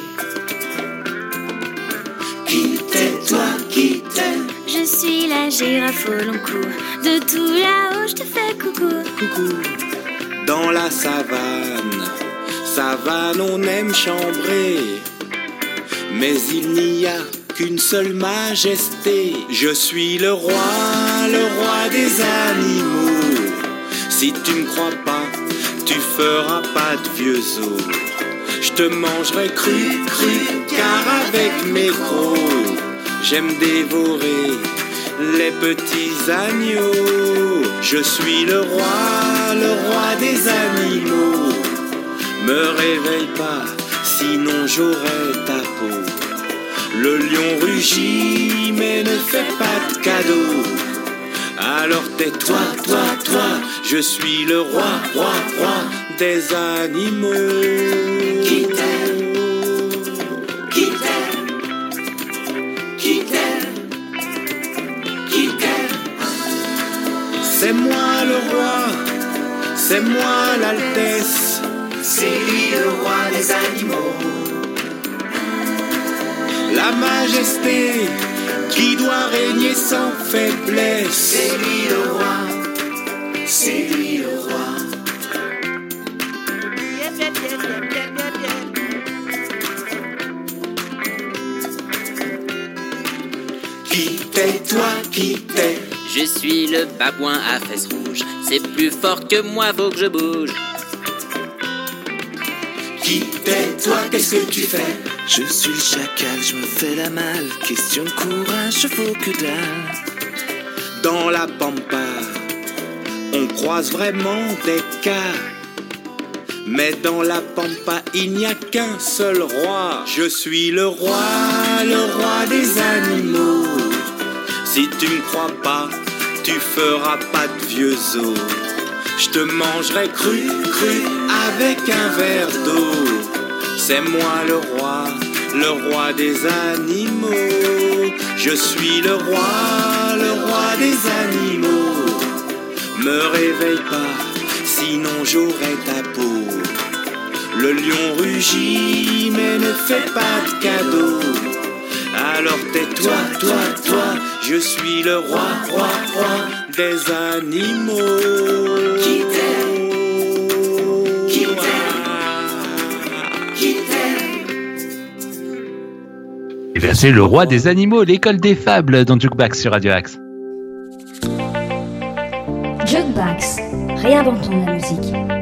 Qui t'es, toi, qui t'es? Je suis la girafe au long cou. De tout là-haut, je te fais coucou. Coucou. Dans la savane, savane, on aime chambrer. Mais il n'y a qu'une seule majesté. Je suis le roi, le roi des animaux. Si tu me crois pas, tu feras pas de vieux os. Je te mangerai cru, cru, car avec mes crocs, j'aime dévorer les petits agneaux. Je suis le roi, le roi des animaux. Me réveille pas, sinon j'aurai ta peau. Le lion rugit, mais ne fait pas de cadeau. Alors tais-toi, toi, toi, je suis le roi, roi, roi des animaux. Qui t'aime? Qui t'aime? Qui t'aime? Qui t'aime? C'est moi le roi, c'est moi l'altesse, c'est lui le roi des animaux. La majesté qui doit régner sans faiblesse. C'est lui le roi, c'est lui le roi. Qui t'es, toi, qui t'es? Je suis le babouin à fesses rouges. C'est plus fort que moi, faut que je bouge. Qui t'es, toi, qu'est-ce que tu fais? Je suis le chacal, je me fais la malle. Question de courage, je vaux que dalle. Dans la pampa, on croise vraiment des cas. Mais dans la pampa, il n'y a qu'un seul roi. Je suis le roi, le roi des animaux. Si tu me crois pas, tu feras pas de vieux os. Je te mangerai cru, cru, avec un verre d'eau. C'est moi le roi, le roi des animaux. Je suis le roi, le roi des animaux. Me réveille pas, sinon j'aurai ta peau. Le lion rugit, mais ne fait pas de cadeau. Alors tais-toi, toi, toi, je suis le roi, roi, roi des animaux. Qui t'aime? Qui t'aime? Qui t'aime? Et bien c'est le roi des animaux, l'école des fables dans Jukebox sur Radio Axe. Jukebox, réinventons la musique.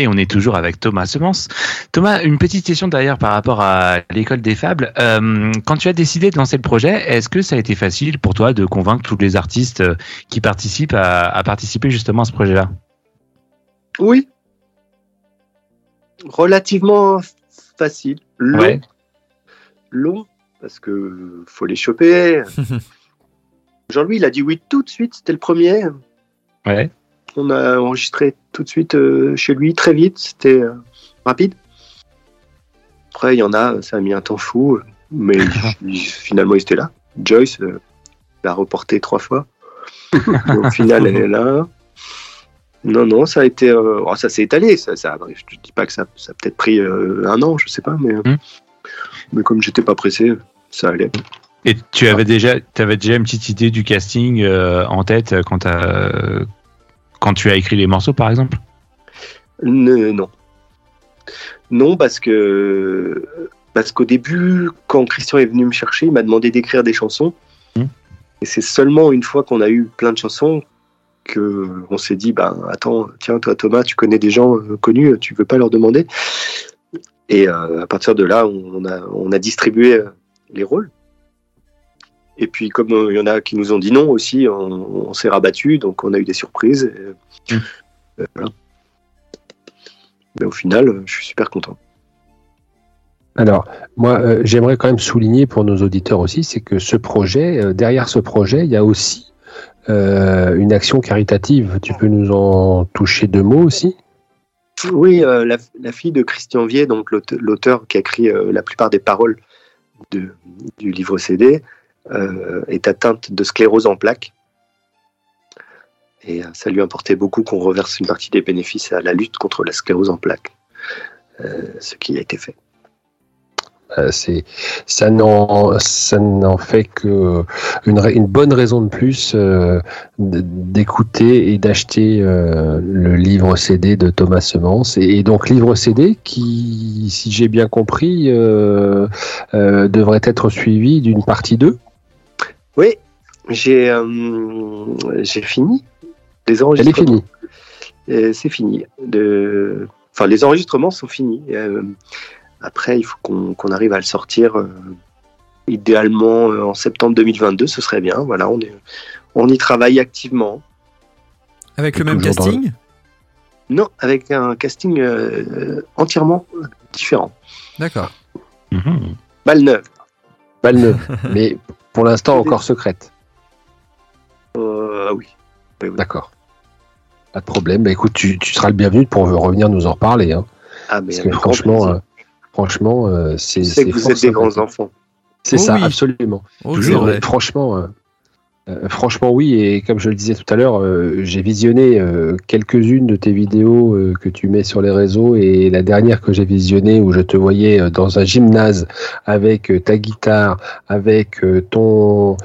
Et on est toujours avec Thomas Semence. Thomas, une petite question d'ailleurs par rapport à l'école des fables. Euh, quand tu as décidé de lancer le projet, est-ce que ça a été facile pour toi de convaincre tous les artistes euh, qui participent à, à participer justement à ce projet-là? Oui. Relativement facile. Long. Ouais. Long, parce que faut les choper. Jean-Louis, il a dit oui tout de suite, c'était le premier. Ouais. On a enregistré tout de suite euh, chez lui, très vite, c'était euh, rapide. Après, il y en a, ça a mis un temps fou, euh, mais finalement, il était là. Joyce l'a reporté trois fois. Au final, elle est là. Non, non, ça a été. euh, oh, ça s'est étalé. Ça, ça, je ne dis pas que ça, ça a peut-être pris euh, un an, je sais pas, mais, Hmm. mais comme j'étais pas pressé, ça allait. Et tu avais déjà, avais déjà une petite idée du casting euh, en tête quand, t'as- quand tu as écrit les morceaux, par exemple Ne- non. Non, parce que Parce qu'au début, quand Christian est venu me chercher, il m'a demandé d'écrire des chansons. Hmm. Et c'est seulement une fois qu'on a eu plein de chansons que on s'est dit, ben attends, tiens, toi Thomas, tu connais des gens euh, connus, tu veux pas leur demander? Et euh, à partir de là, on a, on a distribué euh, les rôles. Et puis comme euh, il y en a qui nous ont dit non aussi, on, on s'est rabattu, donc on a eu des surprises. et, euh, voilà. Mais au final, euh, je suis super content. Alors, moi, euh, j'aimerais quand même souligner pour nos auditeurs aussi, c'est que ce projet, euh, derrière ce projet, il y a aussi euh, une action caritative. Tu peux nous en toucher deux mots aussi? Oui, euh, la, la fille de Christian Vier, donc l'aute- l'auteur qui a écrit euh, la plupart des paroles de- du livre CD, euh, est atteinte de sclérose en plaques. Et euh, ça lui importait beaucoup qu'on reverse une partie des bénéfices à la lutte contre la sclérose en plaques. Euh, ce qui a été fait. Euh, ça n'en fait que une, bonne raison de plus euh, d'écouter et d'acheter euh, le livre CD de Thomas Semence et, et donc livre CD qui si j'ai bien compris euh, euh, devrait être suivi d'une partie 2 Oui, j'ai euh, j'ai fini les elle est enregistrements. finie Euh, c'est fini. De... Enfin, les enregistrements sont finis. Euh, après, il faut qu'on arrive à le sortir euh, idéalement euh, en septembre 2022. Ce serait bien. Voilà, on, est, on y travaille activement. Avec le même dans casting? Non, avec un casting euh, entièrement différent. D'accord. Balle neuve. balle neuve mais pour l'instant encore secrète Euh, ah oui. d'accord pas de problème bah, écoute tu, tu seras le bienvenu pour revenir nous en reparler hein. Ah, mais Parce que franchement, euh, franchement, euh, c'est. Que c'est vous êtes des grands enfants. C'est Oh ça, oui. absolument. Oh, Toujours, franchement, euh, franchement, oui. Et comme je le disais tout à l'heure, euh, j'ai visionné euh, quelques-unes de tes vidéos que tu mets sur les réseaux. Et la dernière que j'ai visionnée, où je te voyais dans un gymnase avec ta guitare, avec ton,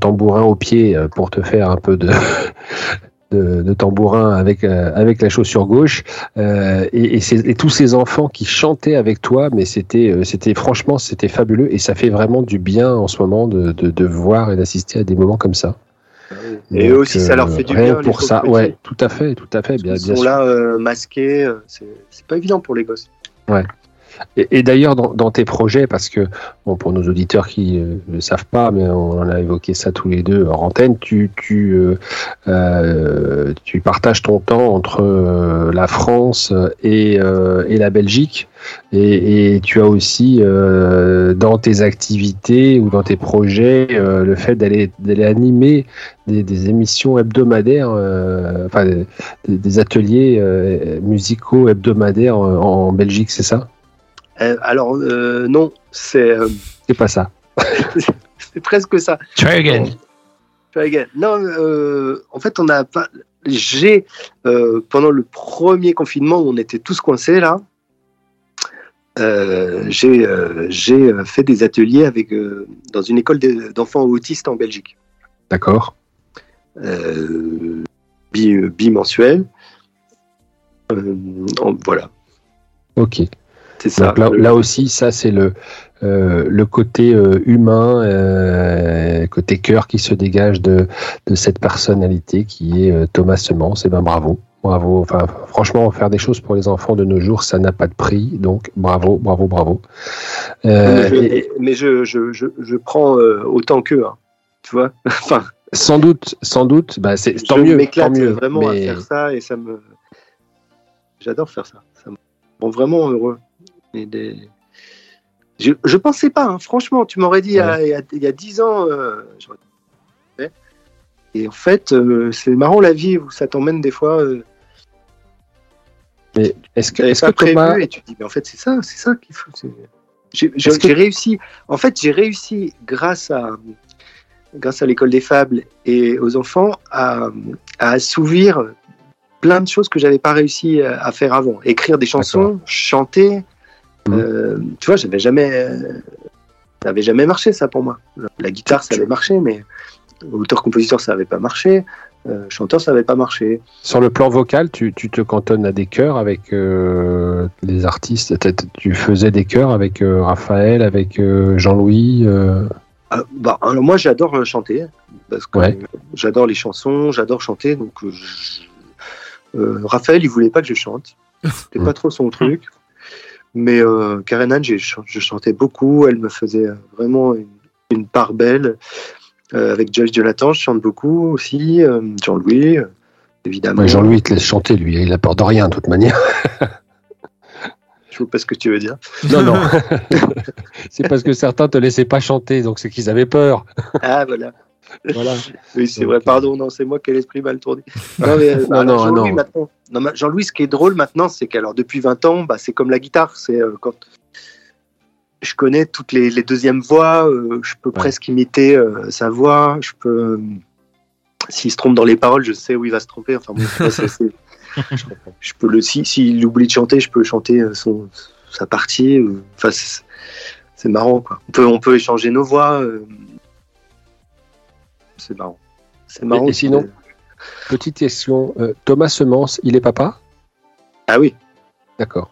tambourin au pied pour te faire un peu de. De, de tambourin avec euh, avec la chaussure gauche euh, et, et, ces- et tous ces enfants qui chantaient avec toi mais c'était euh, c'était franchement c'était fabuleux et ça fait vraiment du bien en ce moment de, de, de voir et d'assister à des moments comme ça Et Donc, aussi, ça leur fait du bien, pour ça pauvres ouais petits. tout à fait tout à fait bien, Ils sont sûr là euh, masqués. C'est c'est pas évident pour les gosses. Ouais. Et, d'ailleurs, dans, tes projets, parce que bon, pour nos auditeurs qui ne le savent pas, mais on en a évoqué ça tous les deux hors antenne, euh, euh, tu partages ton temps entre euh, la France et, euh, la Belgique. Et, tu as aussi euh, dans tes activités ou dans tes projets euh, le fait d'aller animer des, émissions hebdomadaires, euh, enfin des, ateliers euh, musicaux hebdomadaires en, en Belgique, c'est ça? Euh, alors, euh, non, c'est euh, C'est pas ça. c'est presque ça. Try again. Try again. Non, euh, en fait, on a pas. J'ai euh, pendant le premier confinement où on était tous coincés là, euh, j'ai euh, j'ai euh, fait des ateliers avec euh, dans une école de- d'enfants autistes en Belgique. D'accord. Euh, bi, bimensuel. Euh, en- voilà, Ok. C'est ça. Donc là, là aussi, ça c'est le euh, le côté euh, humain, euh, côté cœur qui se dégage de, de cette personnalité qui est euh, Thomas Semence. Et ben bravo, bravo. Enfin, franchement, faire des choses pour les enfants de nos jours, ça n'a pas de prix. Donc bravo, bravo, bravo. Mais je, et- mais je, je, je, je prends autant qu'eux, hein, tu vois? enfin, sans doute, sans doute, bah c'est tant je mieux, tant m'éclate vraiment à faire ça et ça me. J'adore faire ça. Ça me rend vraiment heureux. Et des... je, je pensais pas, hein, franchement, tu m'aurais dit il y a- il y, a, il y a 10 ans. euh, et en fait, euh, c'est marrant la vie où ça t'emmène des fois. Euh, Mais est-ce que, est-ce pas que prévu Thomas, et tu te dis, mais en fait, c'est ça, c'est ça qu'il faut. J'ai que- réussi. En fait, j'ai réussi grâce à grâce à l'école des fables et aux enfants à, à assouvir plein de choses que j'avais pas réussi à faire avant. Écrire des chansons, chanter. Mhm. euh, tu vois, j'avais jamais, ça avait jamais marché ça pour moi. La guitare, ça avait marché, mais auteur-compositeur, ça avait pas marché. Euh, chanteur, ça n'avait pas marché. Sur le plan vocal, tu, tu te cantonnes à des chœurs avec euh, les artistes. Tu faisais des chœurs avec euh, Raphaël, avec euh, Jean-Louis. euh, Ah, bah, alors moi, j'adore euh, chanter parce que Ouais. euh, j'adore les chansons, j'adore chanter. Donc, euh, je- euh, Raphaël, il voulait pas que je chante. C'était pas trop son truc. Mais euh, Karen Anne, je chantais beaucoup. Elle me faisait euh, vraiment une, une part belle. Euh, avec Joyce Jonathan, je chante beaucoup aussi. euh, Jean-Louis, euh, évidemment. ouais, Jean-Louis il te laisse chanter, lui. Il a peur de rien, de toute manière. Je vois pas ce que tu veux dire. Non, non. c'est parce que certains te laissaient pas chanter, donc c'est qu'ils avaient peur. Ah, voilà. Voilà. Oui, c'est vrai, pardon, non, c'est moi qui ai l'esprit mal tourné. Non, mais, euh, Non, alors, non, Jean-Louis, non. ce qui est drôle maintenant, c'est qu'alors depuis 20 ans, bah, c'est comme la guitare. C'est euh, quand je connais toutes les, les deuxièmes voix, euh, je peux presque imiter euh, sa voix. Je peux, euh, s'il se trompe dans les paroles, je sais où il va se tromper. Enfin, bon, je peux le, si, s'il oublie de chanter, je peux chanter euh, son, sa partie. euh, Enfin, c'est c'est marrant, quoi. On peut, on peut échanger nos voix. C'est marrant. C'est marrant. Et, sinon, petite question. euh, Thomas Semence, il est papa? Ah oui. D'accord.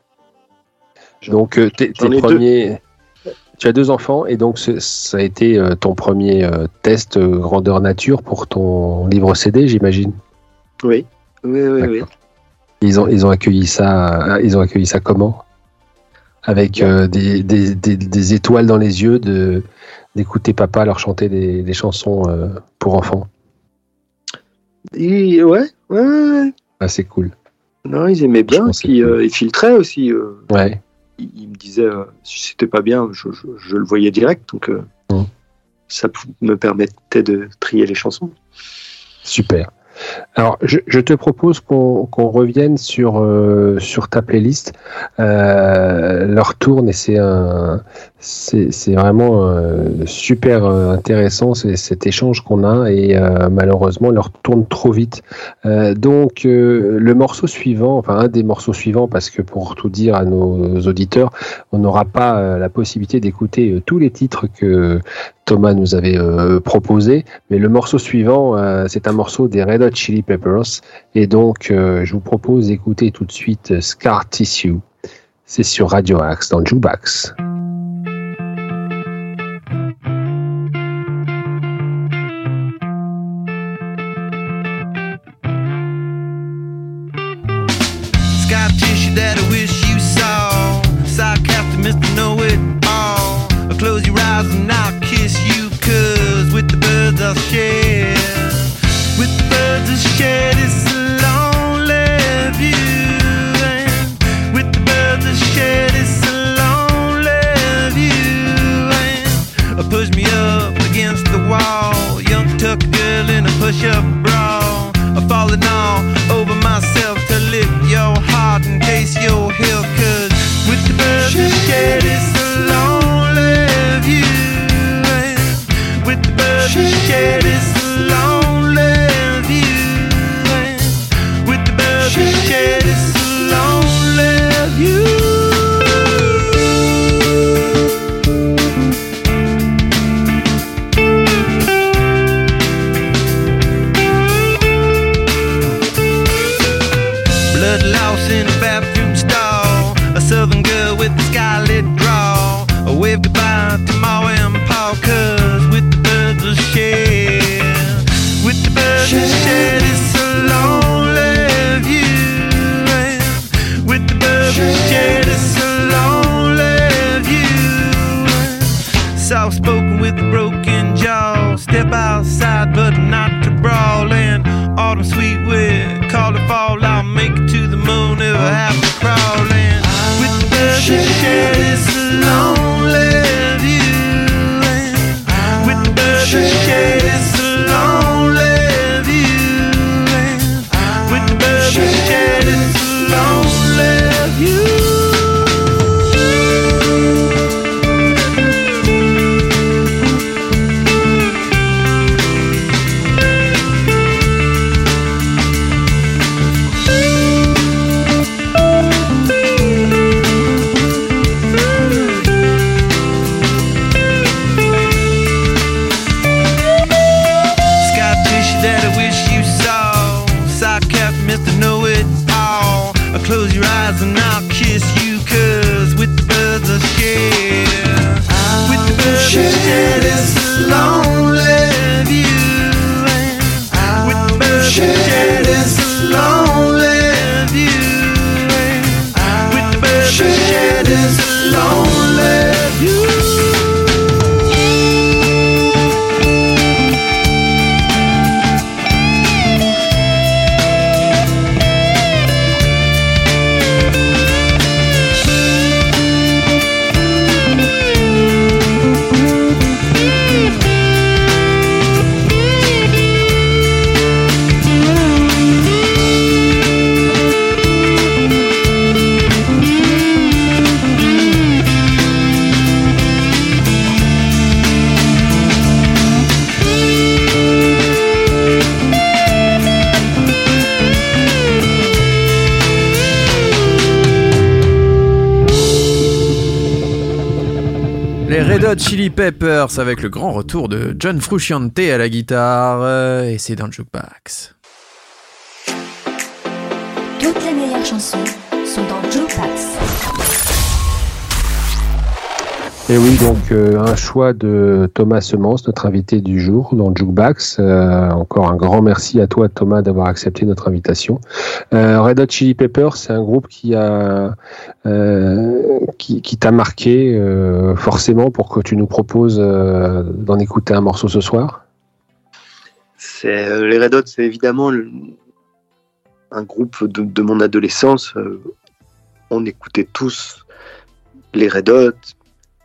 Donc, euh, tes, premiers. Tu as deux enfants et donc ça a été euh, ton premier test grandeur nature pour ton livre CD, j'imagine? Oui, oui, oui, oui. Ils ont, ils ont accueilli ça. Ils ont accueilli ça comment? Avec euh, des, des, des, des étoiles dans les yeux de d'écouter papa leur chanter des, chansons euh, pour enfants. Et- ouais, ouais. Ah, c'est cool. Non, ils aimaient bien. euh, ils filtraient aussi. Ouais. ils, ils me disaient si c'était pas bien, je, je- je le voyais direct. Donc, ça me permettait de trier les chansons. Super. Alors, je, te propose qu'on revienne sur, euh, sur ta playlist. Euh, leur tourne et c'est vraiment euh, super euh, intéressant cet échange qu'on a et malheureusement leur tourne trop vite. Donc le morceau suivant, enfin un des morceaux suivants, parce que pour tout dire à nos auditeurs, on n'aura pas la possibilité d'écouter tous les titres que Thomas nous avait euh, proposé, mais le morceau suivant, euh, c'est un morceau des Red Hot Chili Peppers, et donc euh, je vous propose d'écouter tout de suite euh, Scar Tissue. C'est sur Radio Axe dans Jukebox. Chili Peppers avec le grand retour de John Frusciante à la guitare euh, et c'est dans le jukebox. Toutes les meilleures chansons sont dans Jukebox. Et oui, donc euh, un choix de Thomas Semence, notre invité du jour dans Jukebox. Euh, encore un grand merci à toi Thomas d'avoir accepté notre invitation. Euh, Red Hot Chili Peppers, c'est un groupe qui a qui, qui t'a marqué euh, forcément pour que tu nous proposes euh, d'en écouter un morceau ce soir? C'est euh, les Red Hot, c'est évidemment le- un groupe de, de mon adolescence. Euh, on écoutait tous les Red Hot,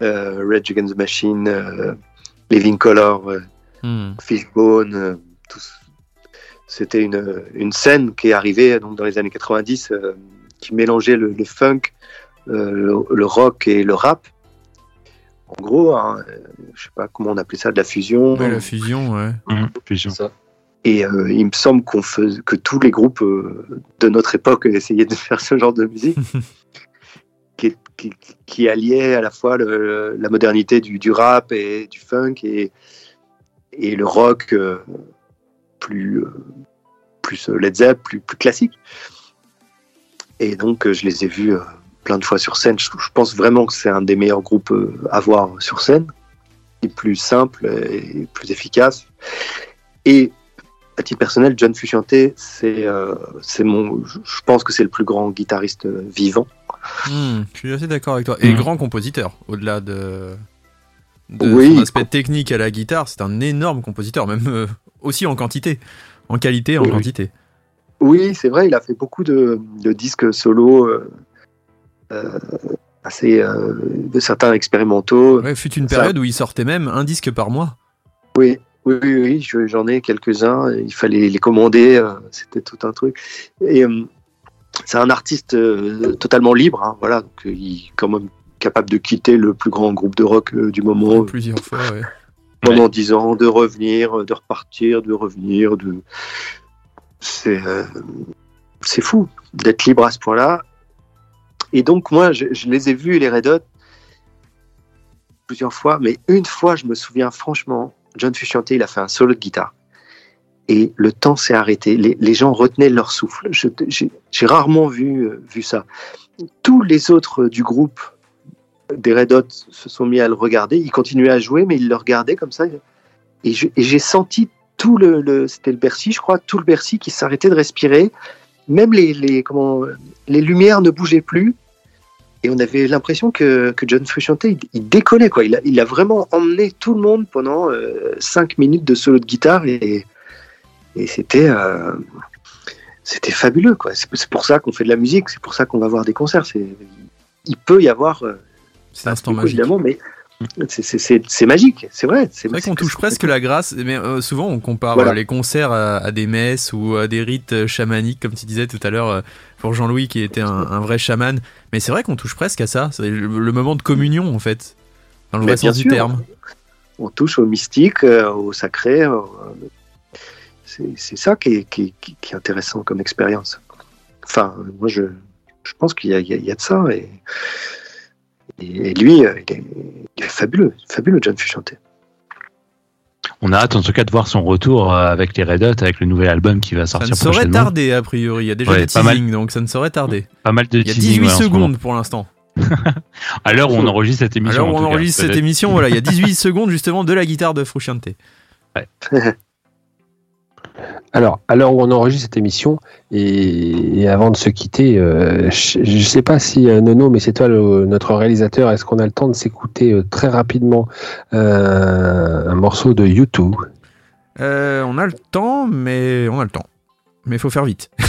euh, Rage Against the Machine, euh, Living Color, euh, Hmm. Fishbone. euh, tous. C'était une, une scène qui est arrivée donc, dans les années 90 euh, qui mélangeait le, le funk, euh, le, le rock et le rap. En gros, hein, je sais pas comment on appelait ça, de la fusion. Ouais, la fusion, ouais. fusion. Et euh, il me semble qu'on faisait, que tous les groupes euh, de notre époque essayaient de faire ce genre de musique qui, qui, qui alliait à la fois le- la modernité du, du rap et du funk et, et le rock euh, plus, euh, plus Led Zepp, plus, plus classique. Et donc euh, je les ai vus euh, plein de fois sur scène. Je, pense vraiment que c'est un des meilleurs groupes euh, à voir sur scène, et plus simple et plus efficace. Et à titre personnel, John Frusciante, c'est euh, c'est mon, je pense que c'est le plus grand guitariste vivant. Hmm, je suis assez d'accord avec toi. Et Hmm. grand compositeur, au-delà de, de Oui. son aspect technique à la guitare, c'est un énorme compositeur, même euh, aussi en quantité. En qualité, en oui. quantité. Oui, c'est vrai, il a fait beaucoup de, de disques solo, euh, euh, assez, euh, de certains expérimentaux. Ouais, fut une Ça- période où il sortait même un disque par mois. Oui, oui, oui, oui, je- j'en ai quelques-uns. Il fallait les commander, euh, c'était tout un truc. Et c'est un artiste totalement libre, hein, voilà, donc il est quand même capable de quitter le plus grand groupe de rock du moment. Plusieurs fois, ouais. pendant dix ans, de revenir, de repartir, de revenir, de c'est euh, c'est fou d'être libre à ce point-là. Et donc moi, je, les ai vus les Red Hot plusieurs fois, mais une fois, je me souviens franchement, John Frusciante, il a fait un solo de guitare. Et le temps s'est arrêté. Les, les gens retenaient leur souffle. J'ai rarement vu, euh, vu ça. Tous les autres du groupe des Red Hot se sont mis à le regarder. Ils continuaient à jouer, mais ils le regardaient comme ça. Et j'ai senti tout le, le- c'était le Bercy, je crois, tout le Bercy qui s'arrêtait de respirer. Même les, les, comment, les lumières ne bougeaient plus. Et on avait l'impression que, que John Frusciante, il, il décollait. Quoi. Il, a, il a vraiment emmené tout le monde pendant euh, cinq minutes de solo de guitare. Et, et c'était, euh, c'était fabuleux. Quoi. C'est, c'est pour ça qu'on fait de la musique, c'est pour ça qu'on va voir des concerts. C'est, il peut y avoir... euh, C'est un instant magique. Évidemment, mais c'est, magique, c'est vrai. C'est, vrai qu'on touche presque la grâce, mais euh, souvent on compare Voilà. euh, les concerts à, à des messes ou à des rites euh, chamaniques, comme tu disais tout à l'heure, pour Jean-Louis qui était un, un vrai chaman. Mais c'est vrai qu'on touche presque à ça, c'est le, le moment de communion en fait, dans le vrai sens du terme. on touche au mystique, euh, au sacré. euh, c'est, ça qui est, qui, est- qui- qui est intéressant comme expérience. Enfin, moi, je, je pense qu'il y y a- il y a de ça. Et, et, et lui, euh, il est, il est fabuleux, fabuleux, John Frusciante. On a hâte en tout cas de voir son retour euh, avec les Red Hot, avec le nouvel album qui va Ça sortir ne saurait prochainement. tarder a priori, il y a déjà Ouais, des pas mal. teasings, donc ça ne saurait tarder. Pas mal de Il y a teasing, 18 ouais, secondes pour l'instant. À l'heure où on enregistre cette À émission. l'heure où en on cas. enregistre cette émission, voilà, il y a 18 secondes justement de la guitare de Frusciante. Alors, à l'heure où on enregistre cette émission, et, et avant de se quitter, euh, je ne sais pas si euh, Nono, mais c'est toi le- notre réalisateur, est-ce qu'on a le temps de s'écouter euh, très rapidement un morceau de YouTube on a le temps, mais on a le temps. Mais il faut faire vite.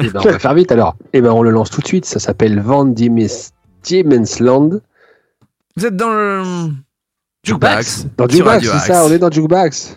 Eh ben, on va faire vite alors. Et ben on le lance tout de suite. Ça s'appelle Van Diemen's Land. Vous êtes dans le Jukebox. Dans Jukebox, c'est ça. On est dans Jukebox.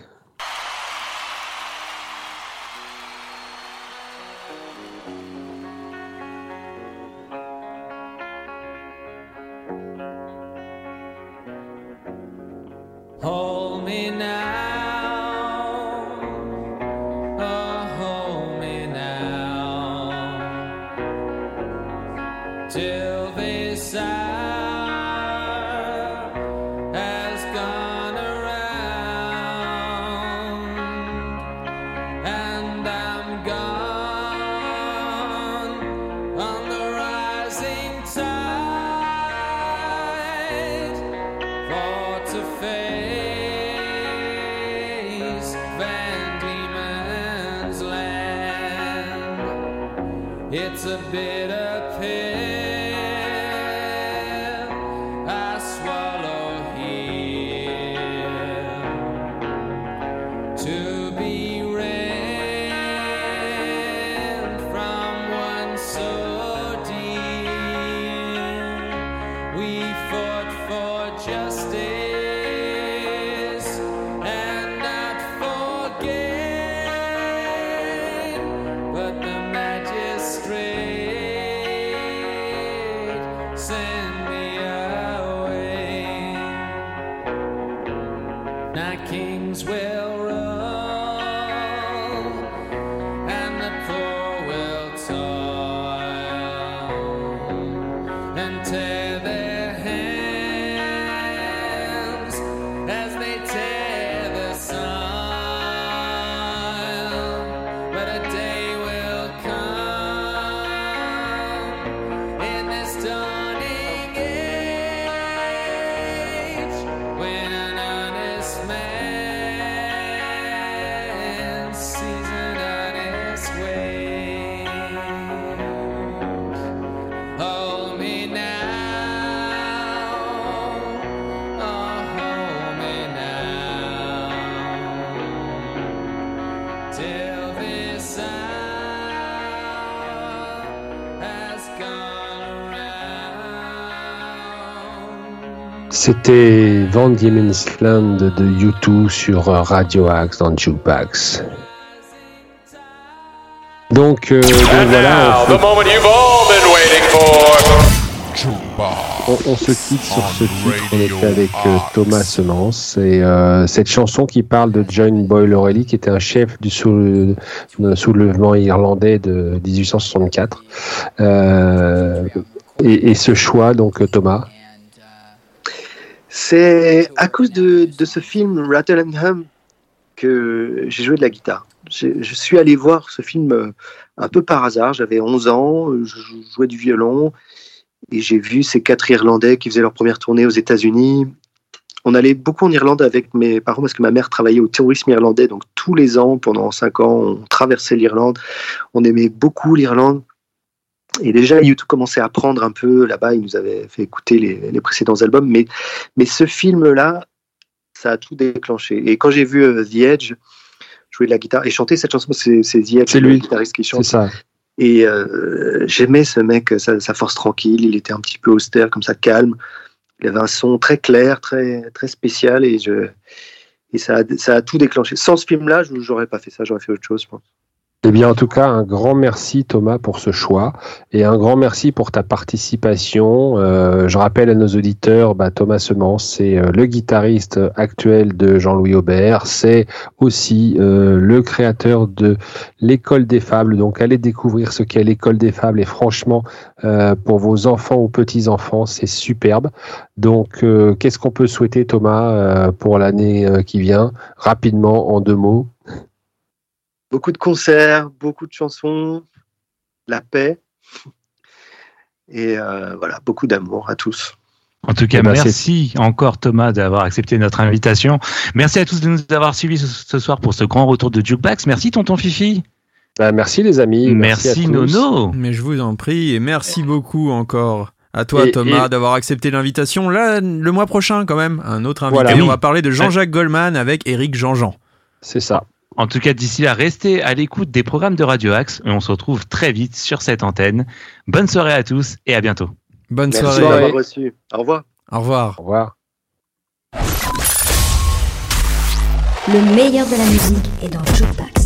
Night Kings will rule. C'était Van Diemen's Land de U2 sur Radio Axe dans Jukebox. Donc, euh, donc voilà, on, The moment you've all been waiting for. on- on se quitte sur ce titre. On était avec euh, Thomas Semence et euh, cette chanson qui parle de John Boyle O'Reilly, qui était un chef du sou- de soulèvement irlandais de 1864. Euh, et, et ce choix, donc Thomas. C'est à cause de, de ce film Rattle and Hum que j'ai joué de la guitare. J'ai- Je suis allé voir ce film euh, un peu par hasard. J'avais 11 ans, euh, je jouais du violon et j'ai vu ces quatre Irlandais qui faisaient leur première tournée aux États-Unis. On allait beaucoup en Irlande avec mes parents parce que ma mère travaillait au tourisme irlandais. Donc tous les ans, pendant cinq ans, on traversait l'Irlande. On aimait beaucoup l'Irlande. Et déjà, YouTube commençait à apprendre un peu là-bas. Il nous avait fait écouter les, les précédents albums. Mais, mais ce film-là, ça a tout déclenché. Et quand j'ai vu euh, The Edge jouer de la guitare et chanter cette chanson, c'est The Edge, C'est le lui. guitariste qui chante. Ça. Et euh, j'aimais ce mec, sa, sa force tranquille. Il était un petit peu austère, comme ça, calme. Il avait un son très clair, très, très spécial. Et, je, et ça, a, ça a tout déclenché. Sans ce film-là, je n'aurais pas fait ça. J'aurais fait autre chose, je pense. Eh bien, en tout cas, un grand merci Thomas pour ce choix et un grand merci pour ta participation. Euh, je rappelle à nos auditeurs, bah, Thomas Semence, c'est euh, le guitariste actuel de Jean-Louis Aubert. C'est aussi euh, le créateur de l'école des fables. Donc, allez découvrir ce qu'est l'école des fables et franchement, pour vos enfants ou petits enfants, c'est superbe. Donc, qu'est-ce qu'on peut souhaiter Thomas pour l'année qui vient? Rapidement, en deux mots. Beaucoup de concerts, beaucoup de chansons, la paix. Et euh, voilà, beaucoup d'amour à tous. En tout cas, Eh ben, merci encore Thomas d'avoir accepté notre invitation. Merci à tous de nous avoir suivis ce, soir pour ce grand retour de Jukebox. Merci tonton Fifi. Bah, merci les amis. Merci, à tous. Nono. Mais je vous en prie et merci beaucoup encore à toi Et- Thomas et- d'avoir accepté l'invitation. Là, le mois prochain quand même, un autre invité. Voilà. On va parler de Jean-Jacques Goldman avec Eric Jean-Jean. C'est ça. En tout cas, d'ici là, restez à l'écoute des programmes de Radio Axe et on se retrouve très vite sur cette antenne. Bonne soirée à tous et à bientôt. Bonne Merci soirée. d'avoir reçu. Au revoir. Au revoir. Au revoir. Le meilleur de la musique est dans Jukebox.